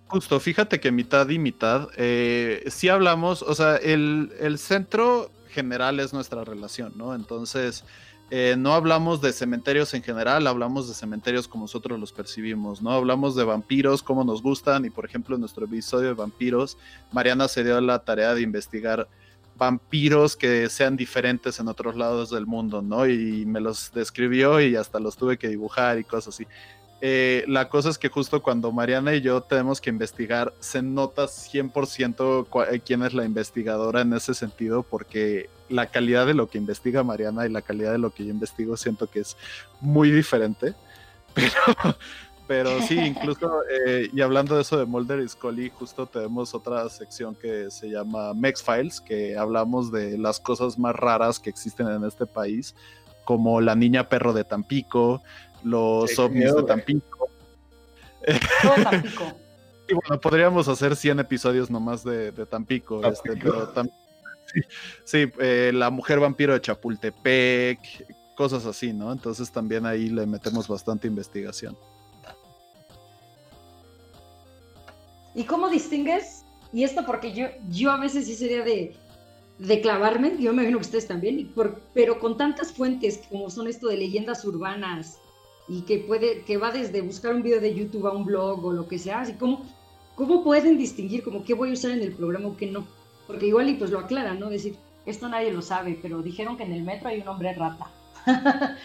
Justo, fíjate que mitad y mitad, eh, sí hablamos, o sea, el, el centro general es nuestra relación, ¿no? Entonces, eh, no hablamos de cementerios en general, hablamos de cementerios como nosotros los percibimos, ¿no? Hablamos de vampiros, cómo nos gustan, y por ejemplo, en nuestro episodio de vampiros, Mariana se dio la tarea de investigar vampiros que sean diferentes en otros lados del mundo, ¿no? Y me los describió y hasta los tuve que dibujar y cosas así. Eh, la cosa es que justo cuando Mariana y yo tenemos que investigar, se nota 100% cua- eh, quién es la investigadora en ese sentido, porque la calidad de lo que investiga Mariana y la calidad de lo que yo investigo siento que es muy diferente. Pero, pero sí, incluso, eh, y hablando de eso de Mulder y Scully, justo tenemos otra sección que se llama Mex Files, que hablamos de las cosas más raras que existen en este país, como la niña perro de Tampico, los Sí, ovnis de. Tampico. Todo Tampico. Y bueno, podríamos hacer 100 episodios nomás de, de Tampico, Tampico. este, pero tam- sí, eh, la mujer vampiro de Chapultepec, cosas así, ¿no? Entonces también ahí le metemos bastante investigación. ¿Y cómo distingues? Y esto porque yo, yo a veces sí sería de, de clavarme, yo me imagino que ustedes también, y por- pero con tantas fuentes como son esto de leyendas urbanas y que puede que va desde buscar un video de YouTube a un blog o lo que sea, así como cómo pueden distinguir como qué voy a usar en el programa o qué no, porque igual y pues lo aclaran, ¿no? Decir, esto nadie lo sabe, pero dijeron que en el metro hay un hombre rata.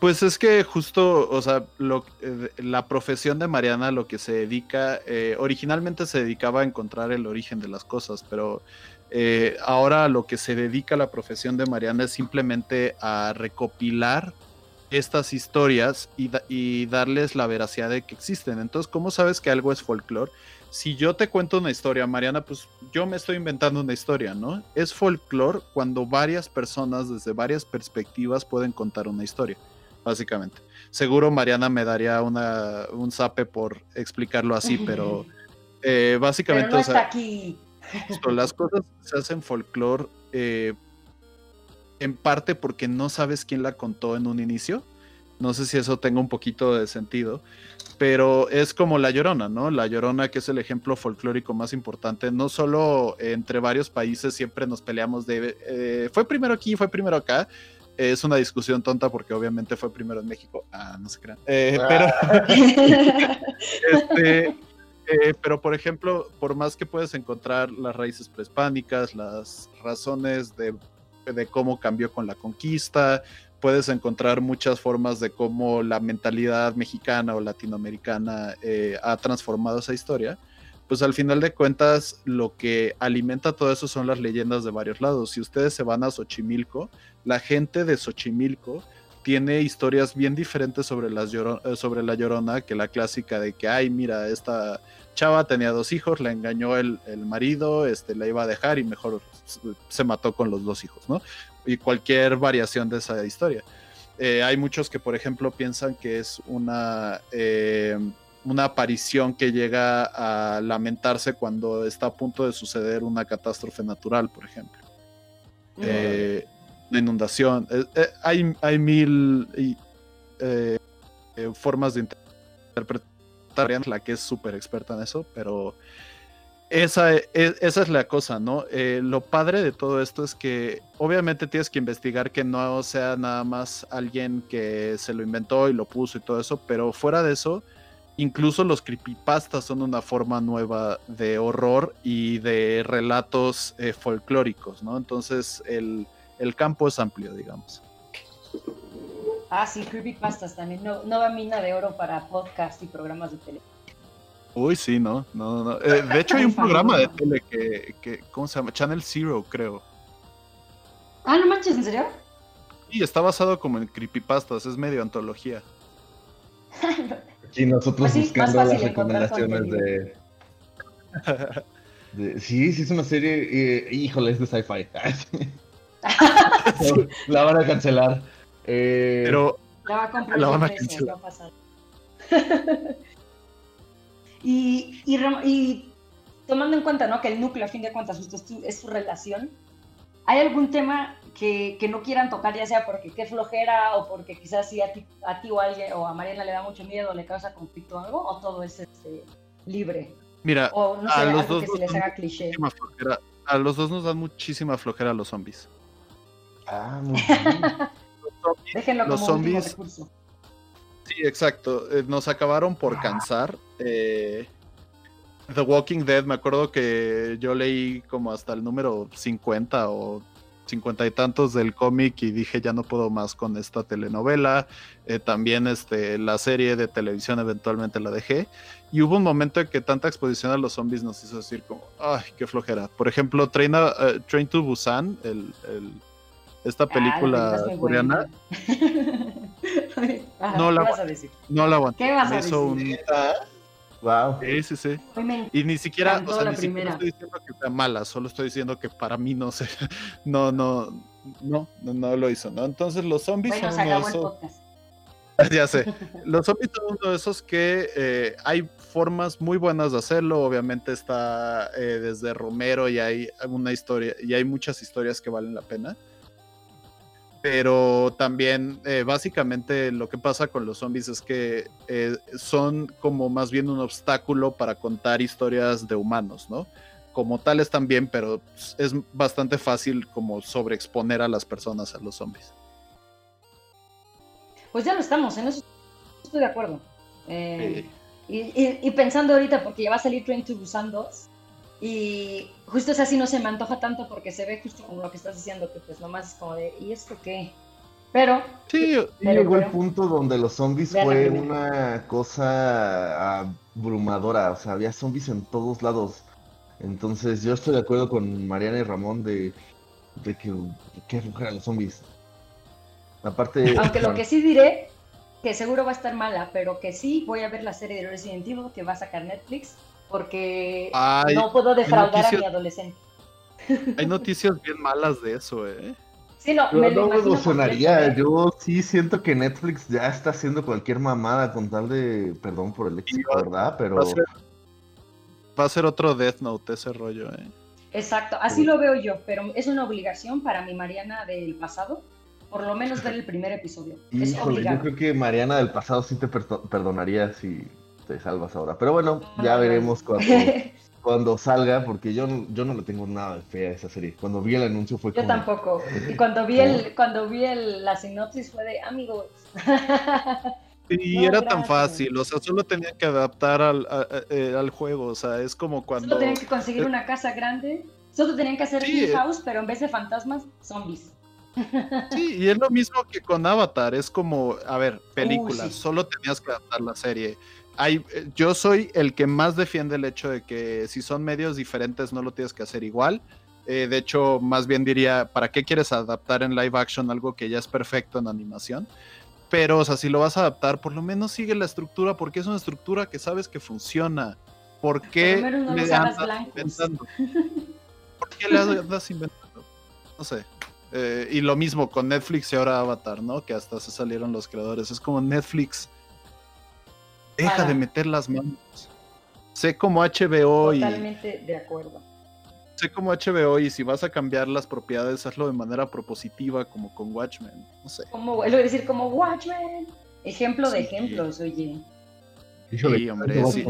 Pues es que justo, o sea, lo, eh, la profesión de Mariana lo que se dedica, eh, originalmente se dedicaba a encontrar el origen de las cosas, pero eh, ahora lo que se dedica la profesión de Mariana es simplemente a recopilar estas historias y, da- y darles la veracidad de que existen. Entonces, ¿cómo sabes que algo es folclore? Si yo te cuento una historia, Mariana, pues yo me estoy inventando una historia, ¿no? Es folclore cuando varias personas desde varias perspectivas pueden contar una historia, básicamente. Seguro Mariana me daría una, un zape por explicarlo así, pero eh, Pero básicamente, no está aquí. justo, las cosas se hacen folclore eh, en parte porque no sabes quién la contó en un inicio. No sé si eso tenga un poquito de sentido, pero es como La Llorona, ¿no? La Llorona, que es el ejemplo folclórico más importante, no solo entre varios países siempre nos peleamos de, eh, fue primero aquí, fue primero acá. Es una discusión tonta porque obviamente fue primero en México. Ah, no se crean. Eh, pero, este, eh, pero por ejemplo, por más que puedes encontrar las raíces prehispánicas, las razones de, de cómo cambió con la conquista, puedes encontrar muchas formas de cómo la mentalidad mexicana o latinoamericana eh, ha transformado esa historia. Pues al final de cuentas, lo que alimenta todo eso son las leyendas de varios lados. Si ustedes se van a Xochimilco, la gente de Xochimilco tiene historias bien diferentes sobre, las eh, sobre la llorona que la clásica de que, ay, mira, esta chava tenía dos hijos, la engañó el, el marido, este, la iba a dejar y mejor se mató con los dos hijos, ¿no? Y cualquier variación de esa historia. Eh, hay muchos que, por ejemplo, piensan que es una, eh, una aparición que llega a lamentarse cuando está a punto de suceder una catástrofe natural, por ejemplo. Eh, una inundación. Eh, eh, hay, hay mil eh, eh, formas de inter- interpretar, la que es súper experta en eso, pero esa, e- esa es la cosa, ¿no? Eh, lo padre de todo esto es que obviamente tienes que investigar que no sea nada más alguien que se lo inventó y lo puso y todo eso, pero fuera de eso, incluso los creepypastas son una forma nueva de horror y de relatos eh, folclóricos, ¿no? Entonces el, el campo es amplio, digamos. Ah, sí, creepypastas también. No, nueva mina de oro para podcast y programas de tele. Uy, sí, no, no, no. Eh, de hecho, hay un programa de tele que, que, ¿cómo se llama? Channel Zero, creo. Ah, no manches, ¿en serio? Y está basado como en creepypastas, es medio antología. Y nosotros Pues sí, buscando las recomendaciones de, de- Sí, sí, es una serie. eh, híjole, es de sci-fi. La van a cancelar. Eh, Pero La va a comprar La van a precio, cancelar. va a pasar. Y, y, y tomando en cuenta ¿no? que el núcleo, a fin de cuentas, es tu, es tu relación, ¿hay algún tema que, que no quieran tocar, ya sea porque qué flojera o porque quizás sí a ti, a ti o a alguien o a Mariana le da mucho miedo, le causa conflicto o algo, o todo es este, libre? mira, O no sé, a los dos que se nos les dan haga cliché. muchísima flojera. A los dos nos dan muchísima flojera los zombies. Ah, muy bien. Déjenlo los como último zombies- recurso. Sí, exacto. eh, nos acabaron por cansar. eh, The Walking Dead, me acuerdo que yo leí como hasta el número 50 o 50 y tantos del cómic y dije ya no puedo más con esta telenovela. Eh, también este, la serie de televisión eventualmente la dejé. Y hubo un momento en que tanta exposición a los zombies nos hizo decir como, ay, qué flojera. Por ejemplo, Train, a- eh, Train to Busan, el, el- esta Ah, la película coreana. Ajá, No la ¿Qué vas a decir? no la aguanté. ¿Qué vas a decir? Wow. un... Sí, sí, sí. Y ni siquiera, o sea, la ni siquiera estoy diciendo que sea mala, solo estoy diciendo que para mí no sé, no, no, no, no, no lo hizo, ¿no? Entonces los zombies Bueno, son uno de esos, ya sé, los zombies son uno de esos que eh, hay formas muy buenas de hacerlo, obviamente está eh, desde Romero y hay una historia, y hay muchas historias que valen la pena. Pero también, eh, básicamente, lo que pasa con los zombies es que eh, son como más bien un obstáculo para contar historias de humanos, ¿no? Como tales también, pero es bastante fácil como sobreexponer a las personas a los zombies. Pues ya lo estamos, en eso estoy de acuerdo. Eh, y, y- y pensando ahorita, porque ya va a salir Train to Busan 2, y justo es así, no se me antoja tanto porque se ve justo como lo que estás diciendo, que pues nomás es como de, ¿y esto qué? Pero, Sí, Pero, llegó el punto donde los zombies fue una cosa abrumadora, o sea, había zombies en todos lados. Entonces yo estoy de acuerdo con Mariana y Ramón de, de que qué flojera los zombies. Aparte, aunque lo que sí diré, que seguro va a estar mala, pero que sí voy a ver la serie de Resident Evil que va a sacar Netflix, porque Ay, no puedo defraudar a noticias- mi adolescente. hay noticias bien malas de eso, ¿eh? Sí, no, yo me lo yo sí siento que Netflix ya está haciendo cualquier mamada con tal de, perdón por el léxico, va- ¿verdad? Pero Va a ser, va a ser otro Death Note ese rollo, ¿eh? Exacto, así lo veo yo, pero es una obligación para mi Mariana del pasado, por lo menos ver el primer episodio. Es yo creo que Mariana del pasado sí te perdo- perdonaría si te salvas ahora. Pero bueno, ya veremos cuando, cuando salga, porque yo, no- yo no le tengo nada de fe a esa serie. Cuando vi el anuncio fue Yo como... tampoco. Y cuando vi el, cuando vi el, la sinopsis fue de amigos. Y No, era tan fácil, o sea, solo tenían que adaptar al, a- a- eh, al juego, o sea, es como cuando... Solo tenían que conseguir una casa grande. Solo tenían que hacer Sí, Hill eh. House, pero en vez de fantasmas, zombies. Sí, y es lo mismo que con Avatar, es como, a ver, películas, sí. solo tenías que adaptar la serie. Hay, eh, yo soy el que más defiende el hecho de que si son medios diferentes no lo tienes que hacer igual. Eh, de hecho, más bien diría, ¿para qué quieres adaptar en live action algo que ya es perfecto en animación? Pero, o sea, si lo vas a adaptar, por lo menos sigue la estructura, porque es una estructura que sabes que funciona. ¿Por qué no le andas inventando? ¿Por qué le andas inventando? No sé. Eh, y lo mismo con Netflix y ahora Avatar, ¿no? Que hasta se salieron los creadores. Es como Netflix. Deja Para. de meter las manos. Sé como HBO y Totalmente de acuerdo. sé como HBO y si vas a cambiar las propiedades, hazlo de manera propositiva, como con Watchmen. No sé. Como, es decir, como Watchmen. Ejemplo de ejemplos, oye. Híjole, Sí, hombre, sí.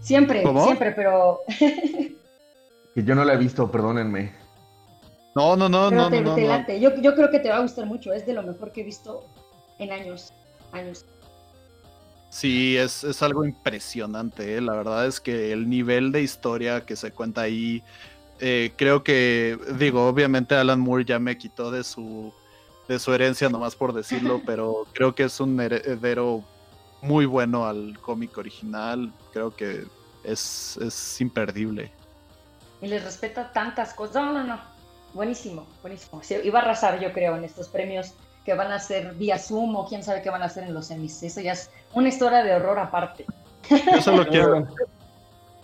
Siempre, ¿Cómo? siempre, pero, Que yo no la he visto, perdónenme. No, no, no, pero no, te, no, te no. Yo, yo creo que te va a gustar mucho. Es de lo mejor que he visto en años. Años. Sí, es, es algo impresionante. ¿eh? La verdad es que el nivel de historia que se cuenta ahí, eh, creo que, digo, obviamente Alan Moore ya me quitó de su, de su herencia, nomás por decirlo, pero creo que es un heredero muy bueno al cómic original. Creo que es, es imperdible. Y les respeta tantas cosas. No, no, no. Buenísimo, buenísimo. Sí, iba a arrasar, yo creo, en estos premios que van a ser vía Zoom o quién sabe qué van a hacer en los semis. Eso ya es una historia de horror aparte. Yo solo quiero,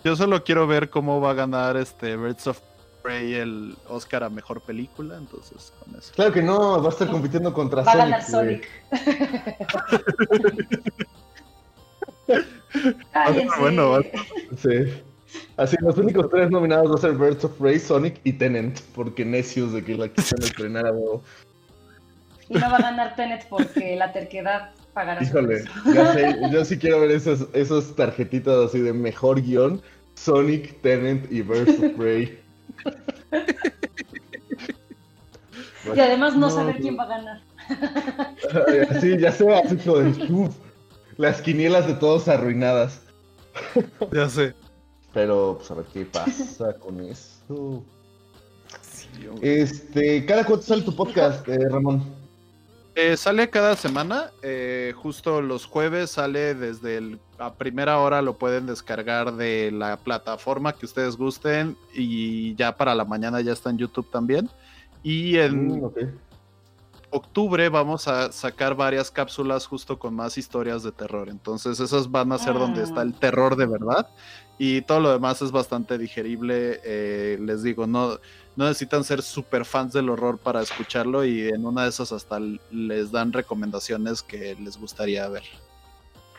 yo solo quiero ver cómo va a ganar este Birds of Prey el Oscar a mejor película, entonces con eso. Claro que no, va a estar compitiendo contra Va a Sonic. ganar güey. Sonic. Cállense. Bueno, va- Sí. Así, los únicos tres nominados van a ser Birds of Prey, Sonic y Tenant, porque necios de que la quisieron estrenar a. Y no va a ganar Tenet porque la terquedad pagará Híjole, ya sé, yo sí quiero ver esas, esas tarjetitas así de mejor guion, Sonic, Tenant y Birds of Prey. Y además no, saber quién va a ganar. Sí, ya sé, así de, las quinielas de todos arruinadas. Ya sé. Pero, pues a ver qué pasa con eso. Sí. Este, ¿cada cuánto sale tu podcast, eh, Ramón? Eh, sale cada semana, eh, justo los jueves sale desde el- a primera hora, lo pueden descargar de la plataforma que ustedes gusten y ya para la mañana ya está en YouTube también. Y en Mm, octubre vamos a sacar varias cápsulas justo con más historias de terror. Entonces esas van a ser donde Ah. está el terror de verdad y todo lo demás es bastante digerible. eh, les digo, no, no necesitan ser super fans del horror para escucharlo y en una de esas hasta les dan recomendaciones que les gustaría ver.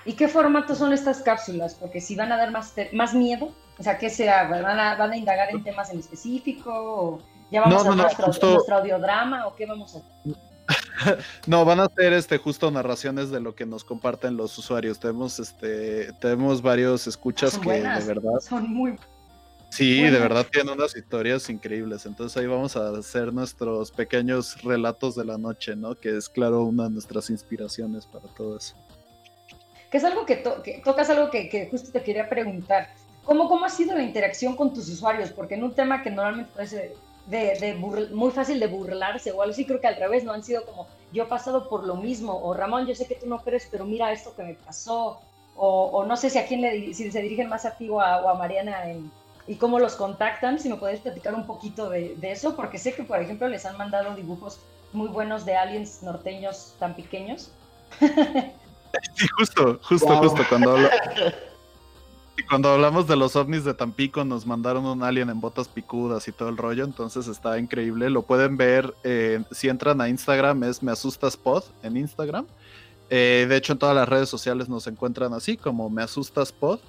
¿Y qué formato son estas cápsulas? Porque si van a dar más, más miedo, o sea, ¿qué será? ¿Van a, ¿Van a indagar en temas en específico? ¿O ya vamos No, a no, no, nuestro, justo- nuestro audiodrama? ¿O qué vamos a hacer? No, van a ser este justo narraciones de lo que nos comparten los usuarios. Tenemos este tenemos varios escuchas Son que buenas, de verdad Son muy... Sí, Bueno. de verdad tienen unas historias increíbles. Entonces ahí vamos a hacer nuestros pequeños relatos de la noche, ¿no? Que es claro una de nuestras inspiraciones para todo eso. Que es algo que, to- que tocas algo que, que justo te quería preguntar. ¿Cómo, ¿Cómo ha sido la interacción con tus usuarios? Porque en un tema que normalmente parece de, de muy fácil de burlarse o algo así, creo que al revés, ¿no? Han sido como, yo he pasado por lo mismo, o Ramón, yo sé que tú no crees, pero mira esto que me pasó, o, o no sé si a quién le, si se dirigen más a ti o a, o a Mariana en- y cómo los contactan, si me puedes platicar un poquito de, de eso, porque sé que, por ejemplo, les han mandado dibujos muy buenos de aliens norteños tan pequeños. Sí, justo, justo, Wow. justo. Cuando, cuando hablamos de los ovnis de Tampico, nos mandaron un alien en botas picudas y todo el rollo. Entonces está increíble. Lo pueden ver eh, si entran a Instagram, es Me Asustas Pod en Instagram. Eh, de hecho, en todas las redes sociales nos encuentran así, como Me Asustas Pod.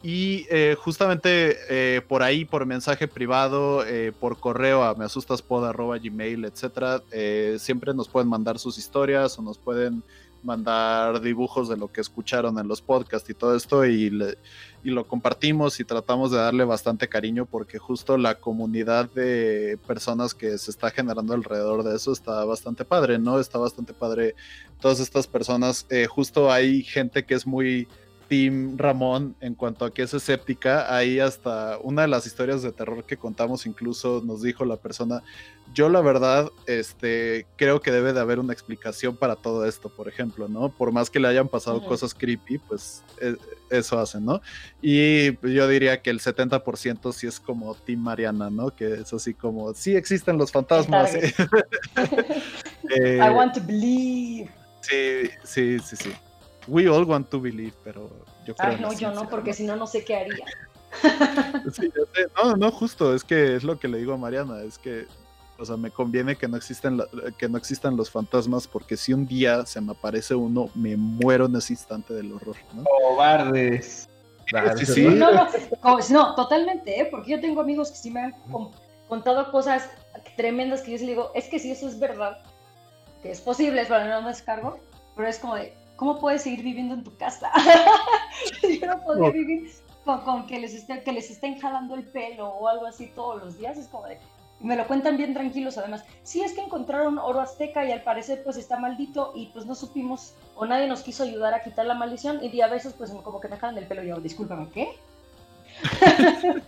Y eh, justamente eh, por ahí, por mensaje privado, eh, por correo a measustaspod.gmail, etcétera, eh, siempre nos pueden mandar sus historias o nos pueden mandar dibujos de lo que escucharon en los podcasts y todo esto y, le- y lo compartimos y tratamos de darle bastante cariño porque justo la comunidad de personas que se está generando alrededor de eso está bastante padre, ¿no? Está bastante padre todas estas personas. eh, justo hay gente que es muy Team Ramón en cuanto a que es escéptica. Ahí hasta una de las historias de terror que contamos incluso nos dijo la persona, yo la verdad este, creo que debe de haber una explicación para todo esto, por ejemplo, ¿no? Por más que le hayan pasado cosas creepy, pues eh, eso hacen, ¿no? Y yo diría que el 70% sí es como Team Mariana, ¿no? Que es así como, sí existen los fantasmas. Eh, I want to believe. Sí, sí, sí, sí. We all want to believe, pero yo creo. Ay, en no, yo no, porque si no, no sé qué haría. Sí, ya sé. No, no, justo, es que es lo que le digo a Mariana, es que, o sea, me conviene que no existen la- que no existan los fantasmas, porque si un día se me aparece uno, me muero en ese instante del horror, ¿no? Cobardes. sí, sí. No, no, no, totalmente, ¿eh? porque yo tengo amigos que sí me han con- contado cosas tremendas que yo sí le digo, es que si eso es verdad, que es posible, es para no me descargo, pero es como de, ¿cómo puedes seguir viviendo en tu casa? yo no podría vivir con, con que, les esté, que les estén jalando el pelo o algo así todos los días, es como de, me lo cuentan bien tranquilos además. Sí, es que encontraron oro azteca y al parecer pues está maldito y pues no supimos o nadie nos quiso ayudar a quitar la maldición y a veces pues como que me jalan el pelo y yo, discúlpame, ¿qué?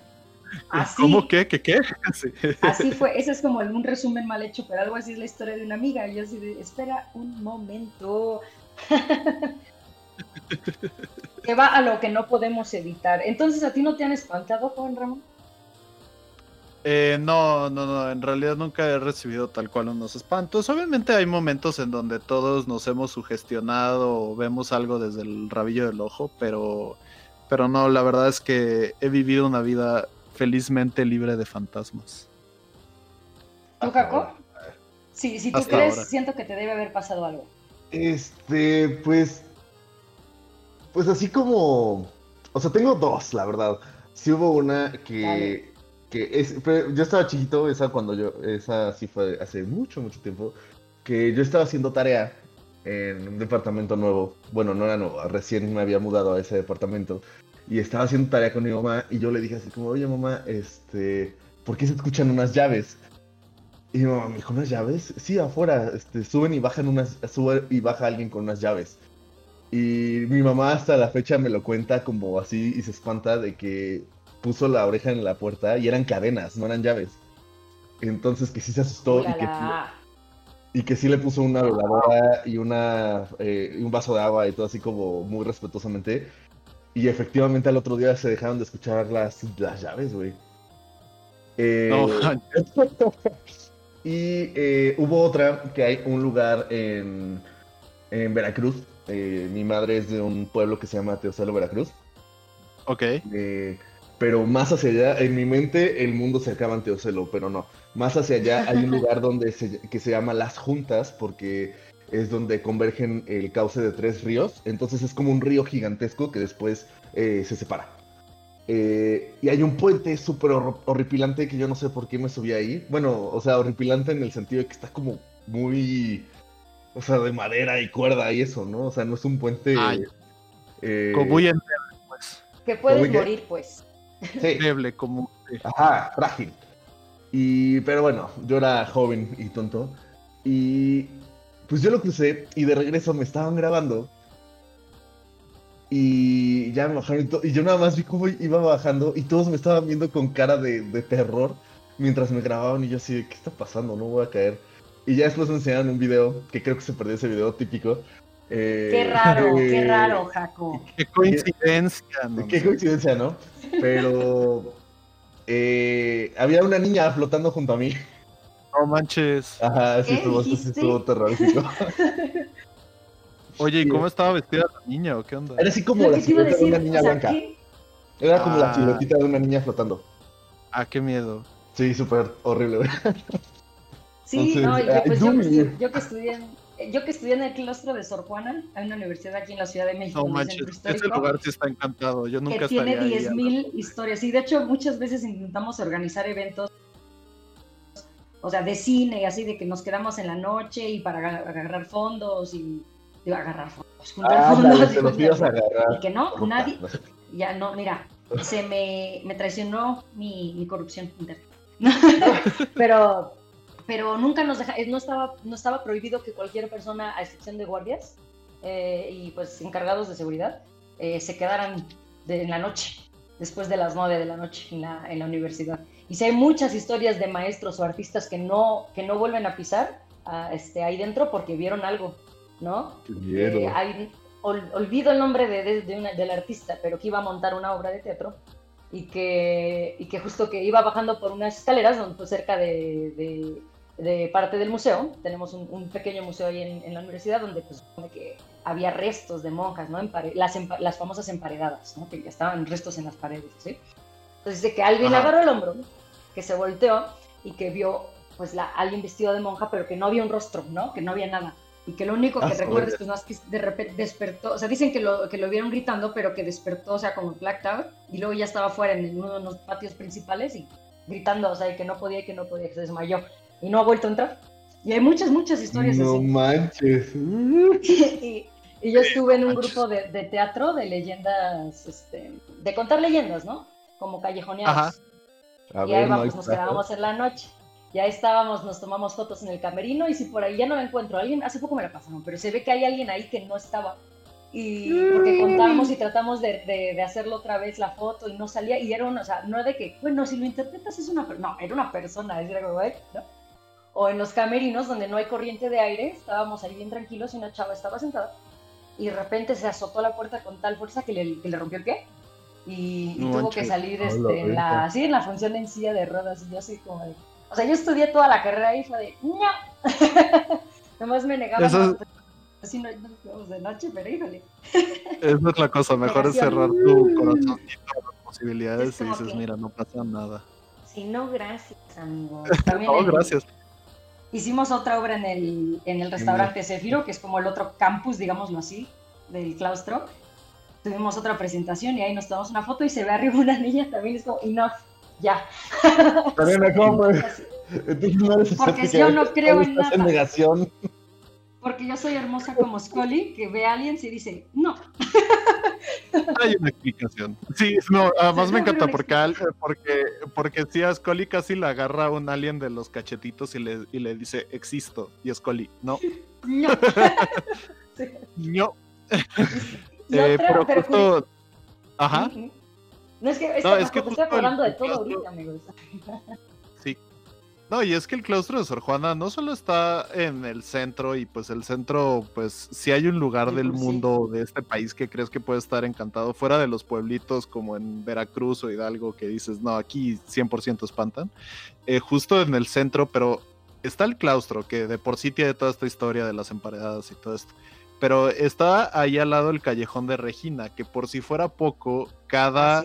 así, ¿Cómo qué? ¿Qué qué? Sí. así fue, ese es como un resumen mal hecho, pero algo así es la historia de una amiga y yo así de, espera un momento. que va a lo que no podemos evitar. Entonces, ¿a ti no te han espantado, Juan Ramón? Eh, no, no, no, en realidad nunca he recibido tal cual unos espantos. Obviamente hay momentos en donde todos nos hemos sugestionado o vemos algo desde el rabillo del ojo, pero, pero no, la verdad es que he vivido una vida felizmente libre de fantasmas. ¿Tú, Jaco? Sí, si tú Hasta crees, ahora. siento que te debe haber pasado algo. Este, pues. Pues así como. O sea, tengo dos, la verdad. Sí hubo una que. Dale. que es, pero yo estaba chiquito, esa cuando yo. Esa sí fue hace mucho, mucho tiempo. Que yo estaba haciendo tarea en un departamento nuevo. Bueno, no era nuevo, recién me había mudado a ese departamento. Y estaba haciendo tarea con mi mamá. Y yo le dije así como, oye mamá, este. ¿Por qué se escuchan unas llaves? Y mi mamá me dijo, ¿unas llaves? Sí, afuera, este, suben y bajan unas, sube y baja alguien con unas llaves. Y mi mamá hasta la fecha me lo cuenta como así y se espanta de que puso la oreja en la puerta y eran cadenas, no eran llaves. Entonces que sí se asustó y que, y que sí le puso una veladora y, una, eh, y un vaso de agua y todo así como muy respetuosamente. Y efectivamente al otro día se dejaron de escuchar las, las llaves, güey. Eh, No, y eh, hubo otra que hay un lugar en, en Veracruz. eh, mi madre es de un pueblo que se llama Teocelo, Veracruz. ok. eh, pero más hacia allá, en mi mente el mundo se acaba en Teocelo, pero no. Más hacia allá hay un lugar donde se, que se llama Las Juntas, porque es donde convergen el cauce de tres ríos. Entonces es como un río gigantesco que después eh, se separa. Eh, y hay un puente súper hor- horripilante que yo no sé por qué me subí ahí. Bueno, o sea, horripilante en el sentido de que está como muy. O sea, de madera y cuerda y eso, ¿no? O sea, no es un puente. Ay. eh, Como muy endeble, pues. Que puedes morir, pues. sí. Endeble, como. Ajá, frágil. Y, pero bueno, yo era joven y tonto. Y pues yo lo crucé y de regreso me estaban grabando. Y ya me bajaron y, to- y yo nada más vi cómo iba bajando y todos me estaban viendo con cara de, de terror mientras me grababan y yo así, de, ¿qué está pasando? No voy a caer. Y ya después me enseñaron un video, que creo que se perdió ese video típico. eh, Qué raro, qué eh, raro, Jaco. Qué coincidencia, ¿no? Qué coincidencia, ¿no? Pero eh, había una niña flotando junto a mí. No manches. Ajá, sí estuvo terrorífico. Oye, ¿y cómo estaba vestida la niña o qué onda? Era así como la silueta de una niña o sea, blanca. ¿qué? Era como la Ah. siluetita de una niña flotando. Ah, qué miedo. Sí, súper horrible. güey. Sí, Entonces, no, y yo, pues, que yo que estudié en, yo que estudié en el claustro de Sor Juana, hay una universidad aquí en la Ciudad de México, No manches, ese lugar sí está encantado. Yo nunca que tiene estaría ahí. 10.000 historias. Y de hecho, muchas veces intentamos organizar eventos, o sea, de cine y así, de que nos quedamos en la noche y para aga- agarrar fondos y digo, agarrar fondos, juntar Ah, fondos. dale, y te los juntar ibas a fondos. agarrar. Y que no, nadie, no sé. ya no, mira, se me, me traicionó mi, mi corrupción interna. pero, pero nunca nos deja, no estaba, no estaba prohibido que cualquier persona, a excepción de guardias eh, y pues encargados de seguridad, eh, se quedaran de- en la noche, después de las nueve de la noche en la, en la universidad. Y si hay muchas historias de maestros o artistas que no, que no vuelven a pisar ah, este, ahí dentro porque vieron algo, ¿no? Qué miedo. Eh, hay- ol- olvido el nombre de, de- de una- del artista, pero que iba a montar una obra de teatro y que, y que justo que iba bajando por unas escaleras donde, pues, cerca de, de- parte del museo. Tenemos un, un pequeño museo ahí en, en la universidad donde pues, que había restos de monjas, ¿no? Empare- las, las famosas emparedadas, ¿no? que estaban restos en las paredes. ¿sí? Entonces dice que alguien Ajá. agarró el hombro, que se volteó y que vio pues la, alguien vestido de monja, pero que no había un rostro, ¿no? Que no había nada. Y que lo único que Ah, joder. pues más que de repente despertó, o sea, dicen que lo, que lo vieron gritando, pero que despertó, o sea, como blacked out, y luego ya estaba fuera en uno de los patios principales y gritando, o sea, y que no podía, y que no podía, que se desmayó. Y no ha vuelto a entrar. Y hay muchas, muchas historias No así. manches. y, y yo estuve en un grupo de, de teatro de leyendas, este, de contar leyendas, ¿no? Como callejoneadas. A y ahí ver, no vamos, nos quedábamos en la noche. Y ahí estábamos, nos tomamos fotos en el camerino y si por ahí ya no la encuentro, alguien, hace poco me la pasaron, pero se ve que hay alguien ahí que no estaba. Y porque contamos y tratamos de, de- de hacerlo otra vez la foto y no salía, y era una, o sea, no de que, bueno, si lo interpretas es una persona, no, era una persona, es algo, güey, ¿no? O en los camerinos donde no hay corriente de aire, estábamos ahí bien tranquilos y una chava estaba sentada y de repente se azotó la puerta con tal fuerza que le, que le rompió el pie. Y, y No tuvo manches. que salir A este, en, la, verga. sí, en la función en silla de ruedas. Y yo así como de- O sea, yo estudié toda la carrera ahí y fue de, no. Nomás me negaban. Eso no, Así no, no nos vemos de noche, pero híjole. Esa es la cosa, mejor es cerrar tu corazón y todas las posibilidades Es y dices, que- mira, no pasa nada. Sí, no, gracias, amigo. También No, gracias. Hicimos otra obra en el, en el restaurante Cefiro, que es como el otro campus, digámoslo así, del claustro. Tuvimos otra presentación y ahí nos tomamos una foto y se ve arriba una niña también. Es como, enough, ya. Mariana, ¿cómo fue? Así. Entonces no eres Porque yo no creo en nada. negación. Porque yo soy hermosa como Scully, que ve a alguien y dice, no. Hay una explicación. Sí, no, además Sí, me encanta porque, porque, porque si a Scully casi le agarra a un alien de los cachetitos y le, y le dice, existo. Y Scully, no, No. Sí. no. Y Eh, pero pero justo... Ajá. No, es que, es No, que, es que estoy justo el- hablando de todo claustro- ahorita, amigos. sí. No, y es que el claustro de Sor Juana no solo está en el centro y pues el centro, pues si hay un lugar Sí, del sí. mundo de este país que crees que puede estar encantado, fuera de los pueblitos como en Veracruz o Hidalgo que dices, no, aquí 100% espantan, eh, justo en el centro, pero está el claustro que de por sí tiene toda esta historia de las emparedadas y todo esto. Pero está ahí al lado el callejón de Regina, que por si fuera poco, cada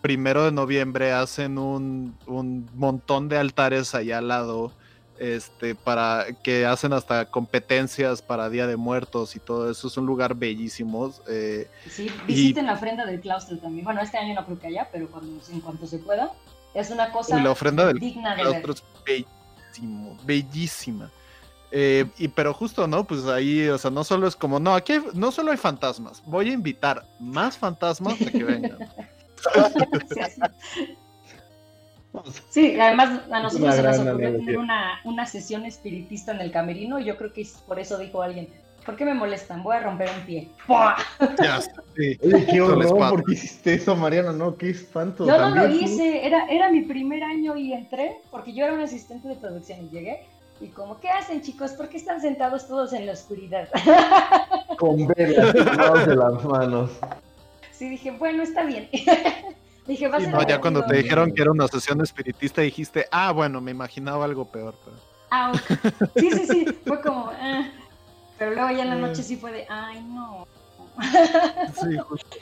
primero de noviembre hacen un, un montón de altares allá al lado, este, para que hacen hasta competencias para Día de Muertos y todo eso. Es un lugar bellísimo. eh, Sí, visiten la ofrenda del claustro también. Bueno, este año no creo que haya, pero cuando, en cuanto se pueda. Es una cosa y la ofrenda del digna de claustro ver. es bellísimo, bellísima. Eh, y pero justo, ¿no? Pues ahí, o sea, no solo es como, no, aquí hay- no solo hay fantasmas, voy a invitar más fantasmas de que vengan. Sí, además a nosotros Una se nos ocurrió tener una, una sesión espiritista en el camerino y yo creo que por eso dijo alguien, ¿por qué me molestan? Voy a romper un pie. ¡Pua! Ya, sí. Oye, qué horror. ¿por qué hiciste eso, Mariana? No, qué espanto. Yo no lo hice, era, era mi primer año y entré porque yo era un asistente de producción y llegué y como, ¿qué hacen chicos? ¿Por qué están sentados todos en la oscuridad? Con velas de las manos. Sí, dije, bueno, está bien. dije, va a Sí, ser no, ya cuando te dijeron que era una sesión espiritista dijiste, ah, bueno, me imaginaba algo peor. Pero... Ah, ok. Sí, sí, sí, fue como, ah. pero luego ya en la noche sí fue de, ay, no. Sí, justo.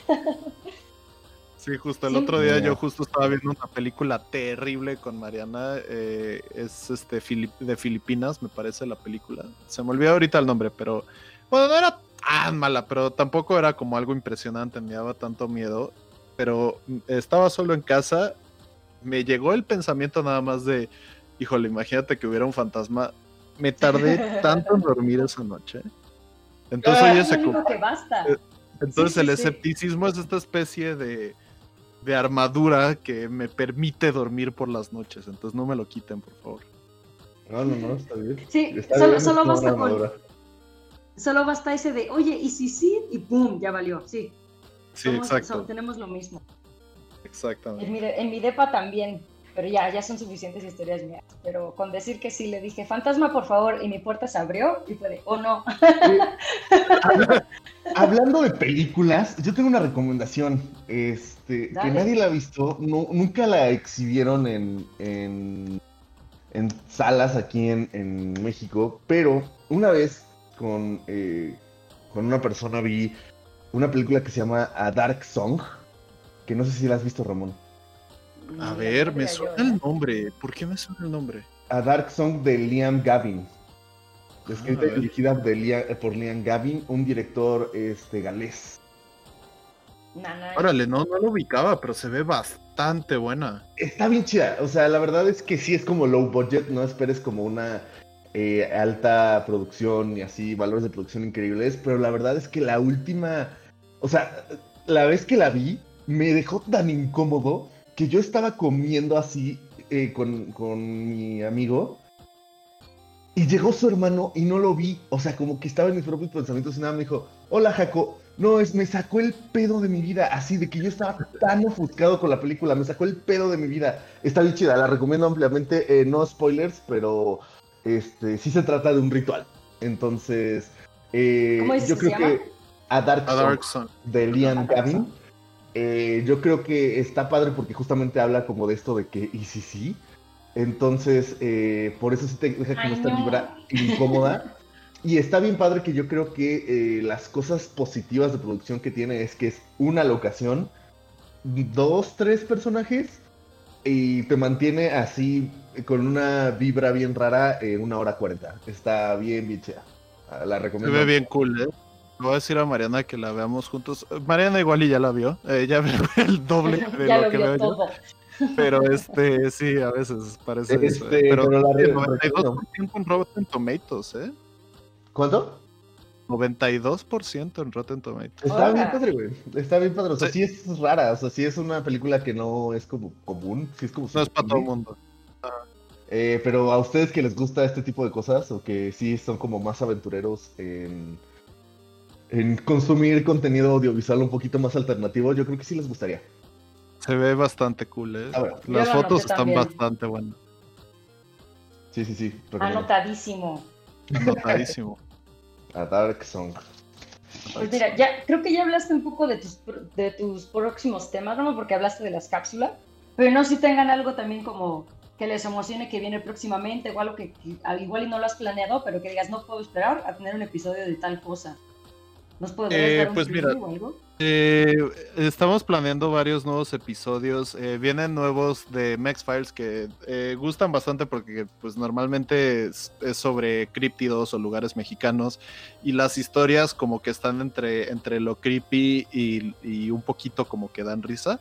Sí, justo el Sí. otro día yo justo estaba viendo una película terrible con Mariana, eh, es este Filip- de Filipinas, me parece la película. Se me olvidó ahorita el nombre, pero bueno, no era tan mala, pero tampoco era como algo impresionante, me daba tanto miedo, pero estaba solo en casa, me llegó el pensamiento nada más de, híjole, imagínate que hubiera un fantasma. Me tardé tanto en dormir esa noche. Entonces, Ah, yo se que basta. Eh, entonces sí, el sí. escepticismo es esta especie de, de armadura que me permite dormir por las noches. Entonces no me lo quiten, por favor. No, no, no, está bien. Sí, Está solo, bien, solo basta con, solo basta ese de, oye, y si sí, y pum, ya valió. Sí, Sí, somos- exacto. tenemos lo mismo. En Exactamente. mi, de- en mi depa también, pero ya, ya son suficientes historias mías. Pero con decir que sí, le dije, fantasma, por favor, y mi puerta se abrió y fue de, oh no. Habla- Hablando de películas, yo tengo una recomendación. Este, que nadie la ha visto, no, nunca la exhibieron en, en, en salas aquí en, en México, pero una vez con, eh, con una persona vi una película que se llama A Dark Song, que no sé si la has visto, Ramón. A ver, me suena ¿eh? el nombre. ¿Por qué me suena el nombre? A Dark Song de Liam Gavin. Escrita Ah, y ver. dirigida de Liam- por Liam Gavin, un director este, galés. Órale, no, no lo ubicaba, pero se ve bastante buena. Está bien chida, o sea, la verdad es que sí es como low budget, no esperes como una eh, alta producción y así, valores de producción increíbles, pero la verdad es que la última, o sea, la vez que la vi, me dejó tan incómodo que yo estaba comiendo así eh, con, con mi amigo y llegó su hermano y no lo vi, o sea, como que estaba en mis propios pensamientos y nada, me dijo, hola Jaco, no, es, me sacó el pedo de mi vida, así de que yo estaba tan ofuscado con la película, me sacó el pedo de mi vida. Está bien chida, la recomiendo ampliamente, eh, no spoilers, pero este sí se trata de un ritual. Entonces, Eh, ¿Cómo dices yo que se creo que A Dark, A Song, Dark Sun. de Liam Gavin. Eh, yo creo que está padre porque justamente habla como de esto de que y sí sí. Entonces, eh, por eso sí te deja como esta no. vibra incómoda. Y está bien padre que yo creo que eh, las cosas positivas de producción que tiene es que es una locación, dos, tres personajes y te mantiene así eh, con una vibra bien rara en una hora cuarenta. Está bien, bien chida. Ah, La Se recomiendo. ve bien cool, ¿eh? Le voy a decir a Mariana que la veamos juntos. Mariana igual y ya la vio. Eh, ya ve el doble de ya lo, lo que veo yo. Pero este, sí, a veces parece eso. Este, eh. Pero, pero la sí, re- 92% en Rotten Tomatoes, ¿eh? ¿Cuánto? 92% en Rotten Tomatoes. Está Hola. bien padre, güey. Está bien padre. O sea, Sí. sí es rara. O sea, sí es una película que no es como común. Sí es como No es para todo el mundo. Eh, pero a ustedes que les gusta este tipo de cosas o que sí son como más aventureros en, en consumir contenido audiovisual un poquito más alternativo, yo creo que sí les gustaría. Se ve bastante cool, ¿eh? Las Yo fotos están también. bastante buenas. Sí, sí, sí. recomiendo. Anotadísimo. Anotadísimo. A Dark Song. Pues mira, ya creo que ya hablaste un poco de tus, pro- de tus próximos temas, ¿no? Porque hablaste de las cápsulas, pero no si tengan algo también como que les emocione que viene próximamente o algo que, que al igual y no lo has planeado, pero que digas, no puedo esperar a tener un episodio de tal cosa. ¿Nos podrías Eh, dar un pues mira, o algo? Eh, estamos planeando varios nuevos episodios. eh, vienen nuevos de Max Files que eh, gustan bastante porque pues normalmente es, es sobre críptidos o lugares mexicanos y las historias como que están entre, entre lo creepy y, y un poquito como que dan risa.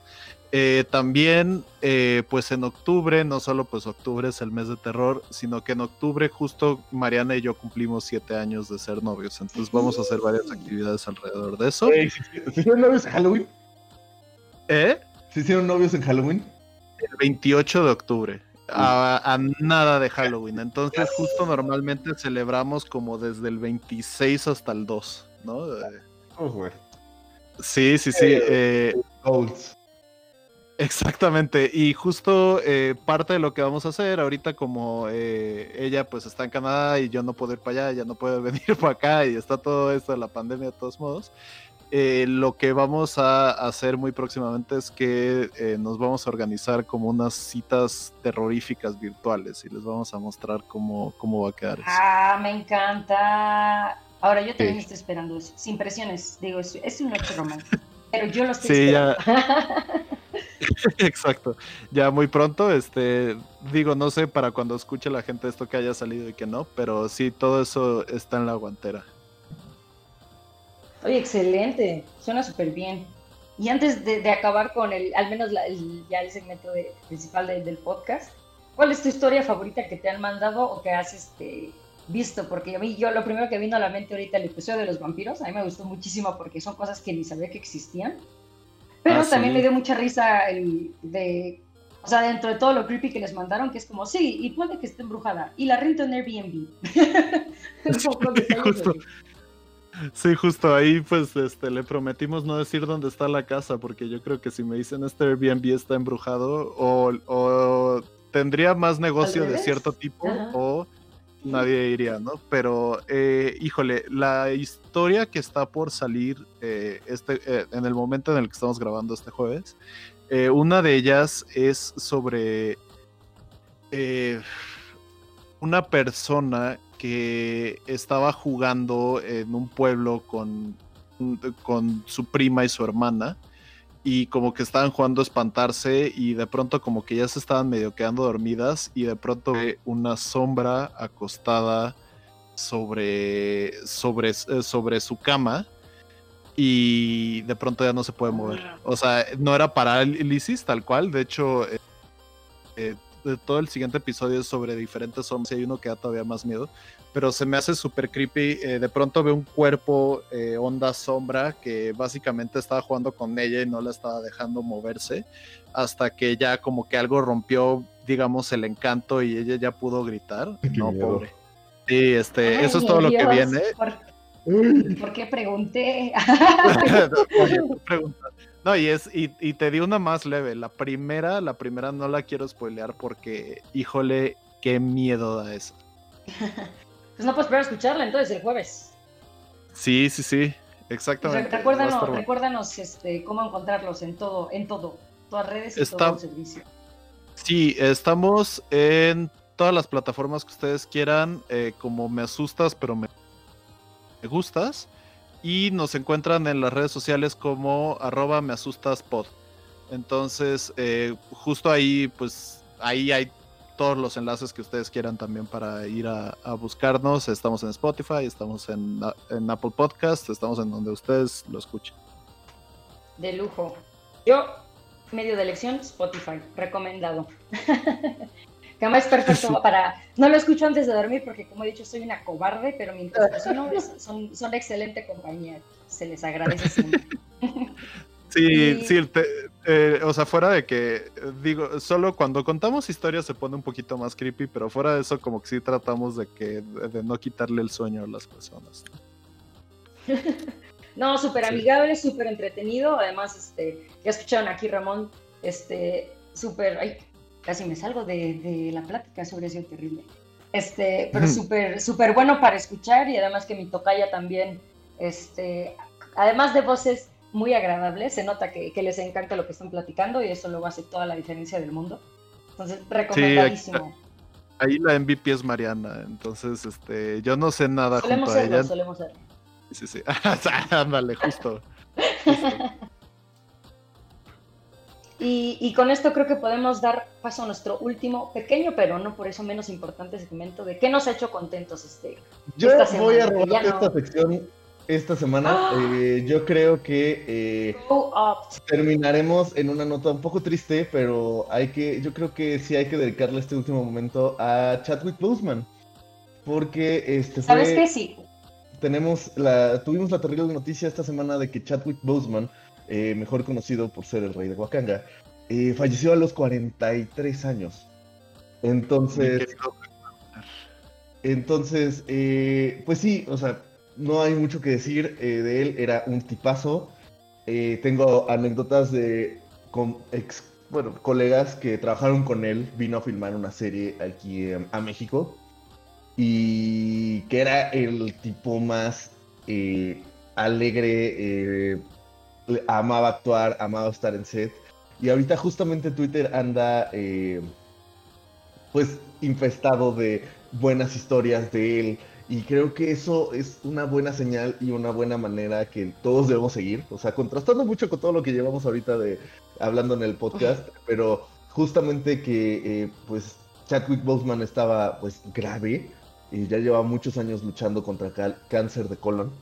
Eh, también eh, pues en octubre, no solo pues octubre es el mes de terror, sino que en octubre justo Mariana y yo cumplimos siete años de ser novios. Entonces vamos a hacer varias actividades alrededor de eso. Ey, ¿sí- sí- ¿Se hicieron novios en Halloween? ¿Eh? ¿Se hicieron novios en Halloween? El 28 de octubre. A, a nada de Halloween. Entonces, justo normalmente celebramos como desde el 26 hasta el 2, ¿no? Eh, Oh. Sí, sí, sí. eh, Golds. Exactamente, y justo eh, parte de lo que vamos a hacer ahorita como eh, ella pues está en Canadá y yo no puedo ir para allá, ella no puede venir para acá y está todo esto de la pandemia de todos modos, eh, lo que vamos a hacer muy próximamente es que eh, nos vamos a organizar como unas citas terroríficas virtuales y les vamos a mostrar cómo, cómo va a quedar eso. Ah, me encanta. Ahora yo también Sí. estoy esperando eso, sin presiones. Digo, es, es un hecho romántico, pero yo lo estoy Sí, ya. Exacto. Ya muy pronto, este, digo, no sé para cuando escuche la gente esto que haya salido y que no, pero sí, todo eso está en la guantera. Oye, excelente, suena súper bien. Y antes de, de acabar con el, al menos la- el, ya el segmento de- principal de- del podcast, ¿cuál es tu historia favorita que te han mandado o que has este, visto? Porque a mí, yo lo primero que vino a la mente ahorita el episodio de los vampiros, a mí me gustó muchísimo porque son cosas que ni sabía que existían. Pero Ah, también sí. me dio mucha risa el de, o sea, dentro de todo lo creepy que les mandaron, que es como, sí, y puede que esté embrujada, y la rento en Airbnb. Justo. Sí, justo ahí pues este, le prometimos no decir dónde está la casa, porque yo creo que si me dicen este Airbnb está embrujado, o, o tendría más negocio de cierto tipo, Ajá. o nadie iría, ¿no? Pero, eh, híjole, la historia que está por salir eh, este, eh, en el momento en el que estamos grabando este jueves, una de ellas es sobre una persona que estaba jugando en un pueblo con, con su prima y su hermana y como que estaban jugando a espantarse y de pronto como que ya se estaban medio quedando dormidas y de pronto ve una sombra acostada sobre, sobre, eh, sobre su cama y de pronto ya no se puede mover. O sea, no era parálisis tal cual, de hecho, eh, eh, todo el siguiente episodio es sobre diferentes sombras y hay uno que da todavía más miedo, pero se me hace súper creepy. eh, de pronto veo un cuerpo eh, onda sombra que básicamente estaba jugando con ella y no la estaba dejando moverse hasta que ya como que algo rompió, digamos, el encanto y ella ya pudo gritar. Qué no, miedo. pobre. Sí, este, Ay, eso es todo lo que viene. ¿Por, por qué pregunté? No, y es, y, y te di una más leve. La primera, la primera no la quiero spoilear porque, híjole, qué miedo da eso. Pues no puedo esperar a escucharla entonces el jueves. Sí, sí, sí, exactamente. Recuérdanos, bueno. recuérdanos este, cómo encontrarlos en todo, en todo, todas redes y Está- todo el servicio. Sí, estamos en todas las plataformas que ustedes quieran, eh, como me asustas, pero me, me gustas. Y nos encuentran en las redes sociales como arroba me. Entonces, eh, justo ahí, pues ahí hay todos los enlaces que ustedes quieran también para ir a, a buscarnos. Estamos en Spotify, estamos en, en Apple Podcast, estamos en donde ustedes lo escuchen. De lujo. Yo, medio de elección, Spotify, recomendado. Cama es perfecto para... No lo escucho antes de dormir porque, como he dicho, soy una cobarde, pero mientras es- son, son excelente compañía. Se les agradece siempre. Sí, Y- sí, te- eh, o sea, fuera de que, digo, solo cuando contamos historias se pone un poquito más creepy, pero fuera de eso como que sí tratamos de que, de, no quitarle el sueño a las personas. No, súper amigable, súper entretenido. Además, este, ya escucharon aquí, Ramón, este, súper, casi me salgo de, de la plática sobre sido terrible. Este, pero Ujú. súper, súper bueno para escuchar y además que mi tocaya también, este, además de voces muy agradables, se nota que, que les encanta lo que están platicando y eso luego hace toda la diferencia del mundo. Entonces, recomendadísimo. Ahí la MVP es Mariana, entonces, este, yo no sé nada solemos junto a serlo, ella. solemos serlo. Sí, sí. Ándale, justo. justo. Y, y con esto creo que podemos dar paso a nuestro último, pequeño, pero no por eso menos importante segmento de qué nos ha hecho contentos este. Yo Esta voy a robar no. esta sección esta semana. ¡Ah! Eh, yo creo que eh, terminaremos en una nota un poco triste, pero hay que, yo creo que sí hay que dedicarle este último momento a Chadwick Boseman. Porque este ¿Sabes qué? Sí. tenemos la, tuvimos la terrible noticia esta semana de que Chadwick Boseman, eh, mejor conocido por ser el rey de Wakanda, eh, falleció a los 43 años. Entonces, entonces, eh, pues sí, o sea, no hay mucho que decir eh, de él, era un tipazo. Tengo anécdotas de con ex, bueno, colegas que trabajaron con él, vino a filmar una serie aquí a México y que era el tipo más alegre, eh, le- amaba actuar, amaba estar en set. Y ahorita justamente Twitter anda eh, pues infestado de buenas historias de él. Y creo que eso es una buena señal y una buena manera que todos debemos seguir. O sea, contrastando mucho con todo lo que llevamos ahorita de hablando en el podcast, pero justamente que eh, pues Chadwick Boseman estaba pues grave y ya lleva muchos años luchando contra cáncer de colon.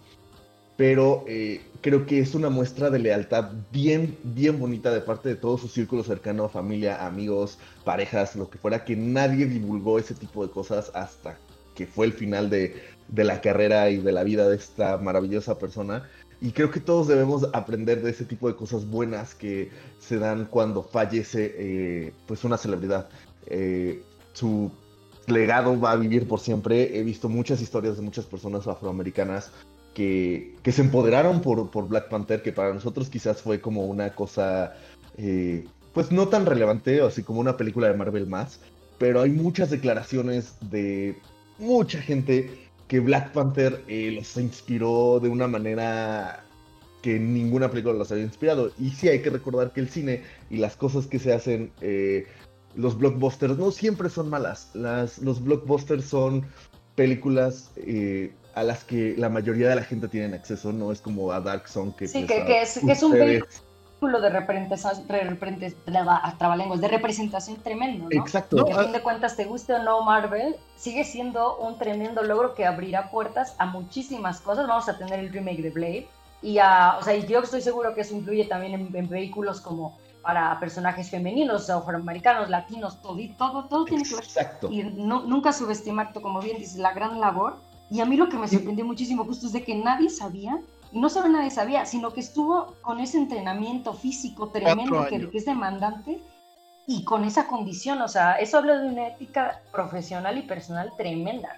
Pero eh, creo que es una muestra de lealtad bien, bien bonita de parte de todo su círculo cercano, familia, amigos, parejas, lo que fuera, que nadie divulgó ese tipo de cosas hasta que fue el final de, de la carrera y de la vida de esta maravillosa persona. Y creo que todos debemos aprender de ese tipo de cosas buenas que se dan cuando fallece eh, pues una celebridad. Eh, su legado va a vivir por siempre. He visto muchas historias de muchas personas afroamericanas que, se empoderaron por, por Black Panther, que para nosotros quizás fue como una cosa, eh, pues no tan relevante, así como una película de Marvel más, pero hay muchas declaraciones de mucha gente que Black Panther eh, los inspiró de una manera que ninguna película los había inspirado. Y sí hay que recordar que el cine y las cosas que se hacen, eh, los blockbusters, no siempre son malas. Las, los blockbusters son películas eh, a las que la mayoría de la gente tiene acceso, no es como a Dark Zone que... Sí, pues, que, es, que es un vehículo de representación, de representación tremendo, ¿no? Exacto. que a fin de cuentas, te guste o no Marvel, sigue siendo un tremendo logro que abrirá puertas a muchísimas cosas. Vamos a tener el remake de Blade. Y a, o sea, y yo estoy seguro que eso influye también en, en vehículos como para personajes femeninos, afroamericanos, latinos, todo, todo, todo tiene que ver. Exacto. Y no- nunca subestimar, como bien dices, la gran labor. Y a mí lo que me sorprendió muchísimo justo es de que nadie sabía, y no solo nadie sabía, sino que estuvo con ese entrenamiento físico tremendo que, que es demandante y con esa condición. O sea, eso habla de una ética profesional y personal tremenda.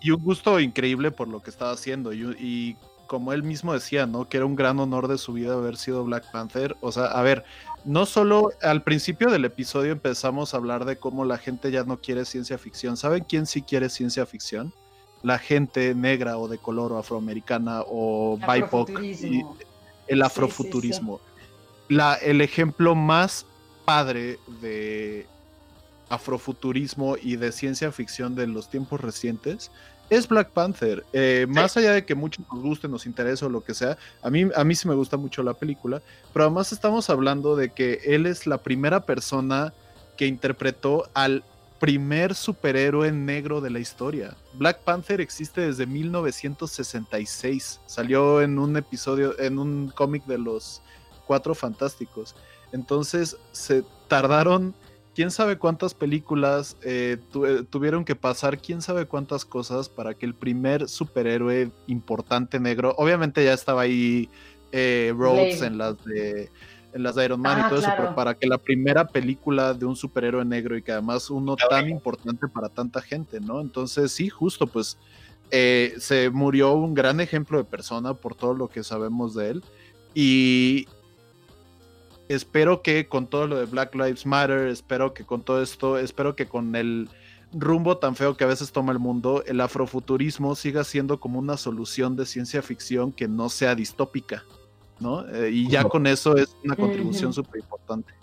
y un gusto increíble por lo que estaba haciendo. Y, y como él mismo decía, ¿no? Que era un gran honor de su vida haber sido Black Panther. O sea, a ver, no solo al principio del episodio empezamos a hablar de cómo la gente ya no quiere ciencia ficción. ¿Saben quién sí quiere ciencia ficción? la gente negra o de color o afroamericana o BIPOC, y Afrofuturismo. el sí, afrofuturismo. La, el ejemplo más padre de afrofuturismo y de ciencia ficción de los tiempos recientes es Black Panther. Eh, Más allá de que mucho nos guste, nos interese o lo que sea, a mí, a mí sí me gusta mucho la película, pero además estamos hablando de que él es la primera persona que interpretó al primer superhéroe negro de la historia. Black Panther existe desde 1966. Salió en un episodio, en un cómic de los Cuatro Fantásticos. Entonces se tardaron quién sabe cuántas películas, eh, tu- eh, tuvieron que pasar quién sabe cuántas cosas para que el primer superhéroe importante negro, obviamente ya estaba ahí eh, Rhodes Blade. en las de en las de Iron Man y Ah, todo eso, pero para que la primera película de un superhéroe negro y que además uno tan importante para tanta gente, ¿no? Entonces sí, justo pues eh, se murió un gran ejemplo de persona por todo lo que sabemos de él y espero que con todo lo de Black Lives Matter, espero que con todo esto, espero que con el rumbo tan feo que a veces toma el mundo, el afrofuturismo siga siendo como una solución de ciencia ficción que no sea distópica, ¿no? Eh, y ya con eso es una contribución Ujú. súper importante.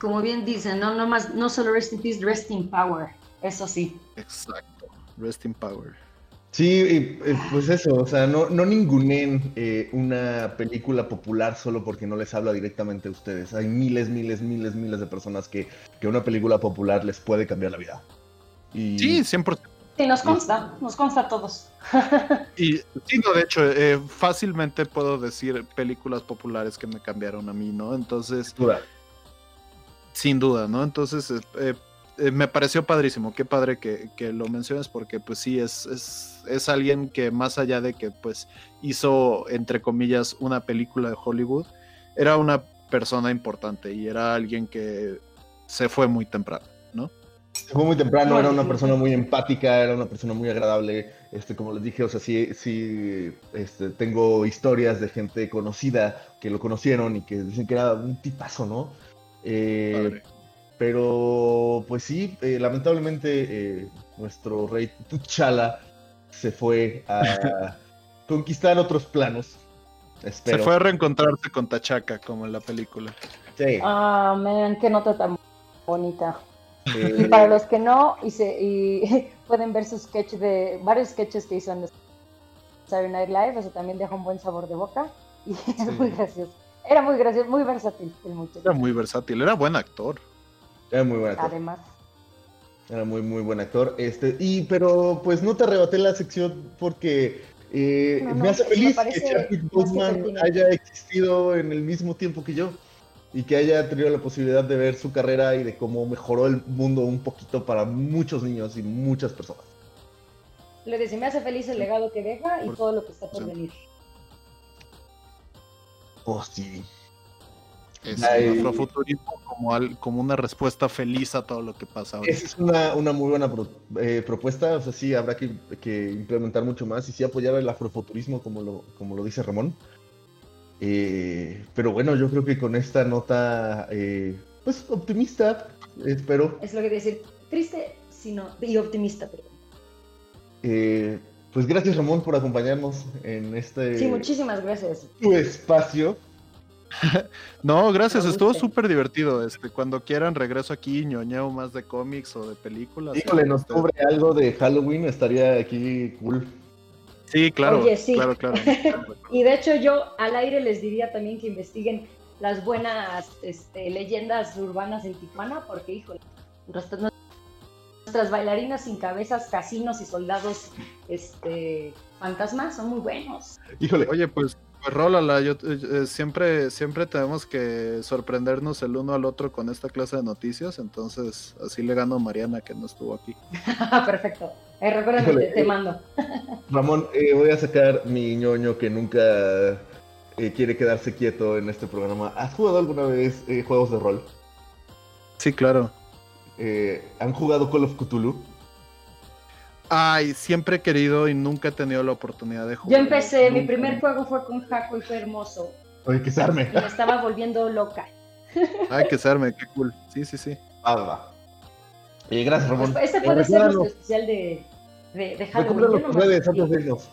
Como bien dicen, no, no, más, no solo rest in peace, rest in power. Eso sí. Exacto. Rest in power. Sí, y, eh, pues eso, o sea, no, no ningunen eh, una película popular solo porque no les habla directamente a ustedes. Hay miles, miles, miles, miles de personas que, que una película popular les puede cambiar la vida. Y, Sí, 100%. Sí, nos consta, nos consta a todos. Y sí, no, de hecho, eh, fácilmente puedo decir películas populares que me cambiaron a mí, ¿no? Entonces, duda. sin duda, ¿no? Entonces, eh, eh, me pareció padrísimo, qué padre que, que lo menciones porque pues sí, es, es, es alguien que más allá de que pues hizo, entre comillas, una película de Hollywood, era una persona importante y era alguien que se fue muy temprano, ¿no? Se fue muy temprano, era una persona muy empática, era una persona muy agradable. Este, como les dije, o sea, sí, sí, este, tengo historias de gente conocida que lo conocieron y que dicen que era un tipazo, ¿no? Eh, Padre. Pero, pues sí, eh, lamentablemente eh, nuestro rey T'Challa se fue a conquistar otros planos. Espero. Se fue a reencontrarse con Tachaca, como en la película. Sí, Ah, man, qué nota tan bonita. eh, Y para los que no, y, se- y pueden ver sus sketch de varios sketches que hizo en Saturday Night Live, eso también deja un buen sabor de boca y es muy gracioso. Era muy gracioso, muy versátil el muchacho. Era muy versátil, era buen actor. Era muy buen actor. Además, Era muy, muy buen actor. Este, y, pero pues no te arrebaté la sección porque eh, No, no, me hace feliz que Chadwick que Boseman haya existido en el mismo tiempo que yo y que haya tenido la posibilidad de ver su carrera y de cómo mejoró el mundo un poquito para muchos niños y muchas personas. le dice, me hace feliz el legado que deja y Por- todo lo que está por sí. venir. Oh, sí. Es Ay. un afrofuturismo como, al- como una respuesta feliz a todo lo que pasa ahora. Esa es una, una muy buena pro- eh, propuesta. O sea, sí, habrá que, que implementar mucho más y sí apoyar el afrofuturismo, como lo, como lo dice Ramón. Eh, pero bueno, yo creo que con esta nota, eh, pues optimista, espero. Es lo que decir, triste sino, y optimista, perdón. Eh, pues gracias Ramón por acompañarnos en este Sí, muchísimas gracias. tu espacio. No, gracias, estuvo súper divertido. Este, cuando quieran regreso aquí, ñoñeo más de cómics o de películas. Híjole, en Este, octubre algo de Halloween estaría aquí cool. Sí, claro, Oye, sí. claro, claro. Y de hecho yo al aire les diría también que investiguen las buenas este, leyendas urbanas en Tijuana, porque híjole, nuestras, nuestras bailarinas sin cabezas, casinos y soldados este, fantasmas son muy buenos. Híjole, Oye, pues, pues rólala, yo eh, eh, siempre, siempre tenemos que sorprendernos el uno al otro con esta clase de noticias, entonces así le gano a Mariana que no estuvo aquí. Perfecto. Eh, Híjole, te, te eh. mando. Ramón, eh, voy a sacar mi ñoño que nunca eh, quiere quedarse quieto en este programa. ¿Has jugado alguna vez eh, juegos de rol? Sí, claro. Eh, ¿Han jugado Call of Cthulhu? Ay, siempre he querido y nunca he tenido la oportunidad de Yo jugar. empecé, mi primer juego fue con Jaco y fue hermoso. Oye, que se arme. Y me estaba volviendo loca. Ay, que serme, qué cool. Sí, sí, sí. Va, va. Eh, gracias, Ramón. Pues, Este Eh, puede ser nuestro especial de, de, de Halloween. Yo redes digo. antes.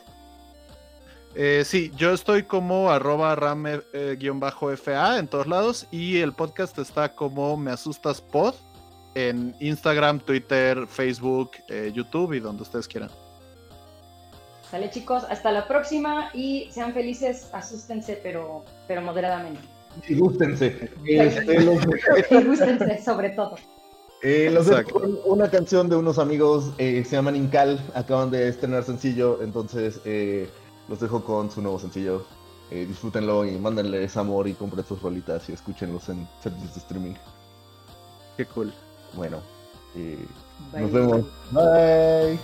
Eh, sí, yo estoy como arroba rame-fa en todos lados y el podcast está como Me Asustas Pod en Instagram, Twitter, Facebook, eh, YouTube y donde ustedes quieran. Sale chicos, hasta la próxima y sean felices, asústense, pero, pero moderadamente. Y gústense. Este, los, Y gústense sobre todo. eh, los dejo Exacto. con una canción de unos amigos, eh, se llaman Incal, acaban de estrenar sencillo, entonces eh, los dejo con su nuevo sencillo. Eh, disfrútenlo y mándenles amor y compren sus rolitas y escúchenlos en servicios de streaming. Qué cool. Bueno, eh, Bye. nos vemos. Bye.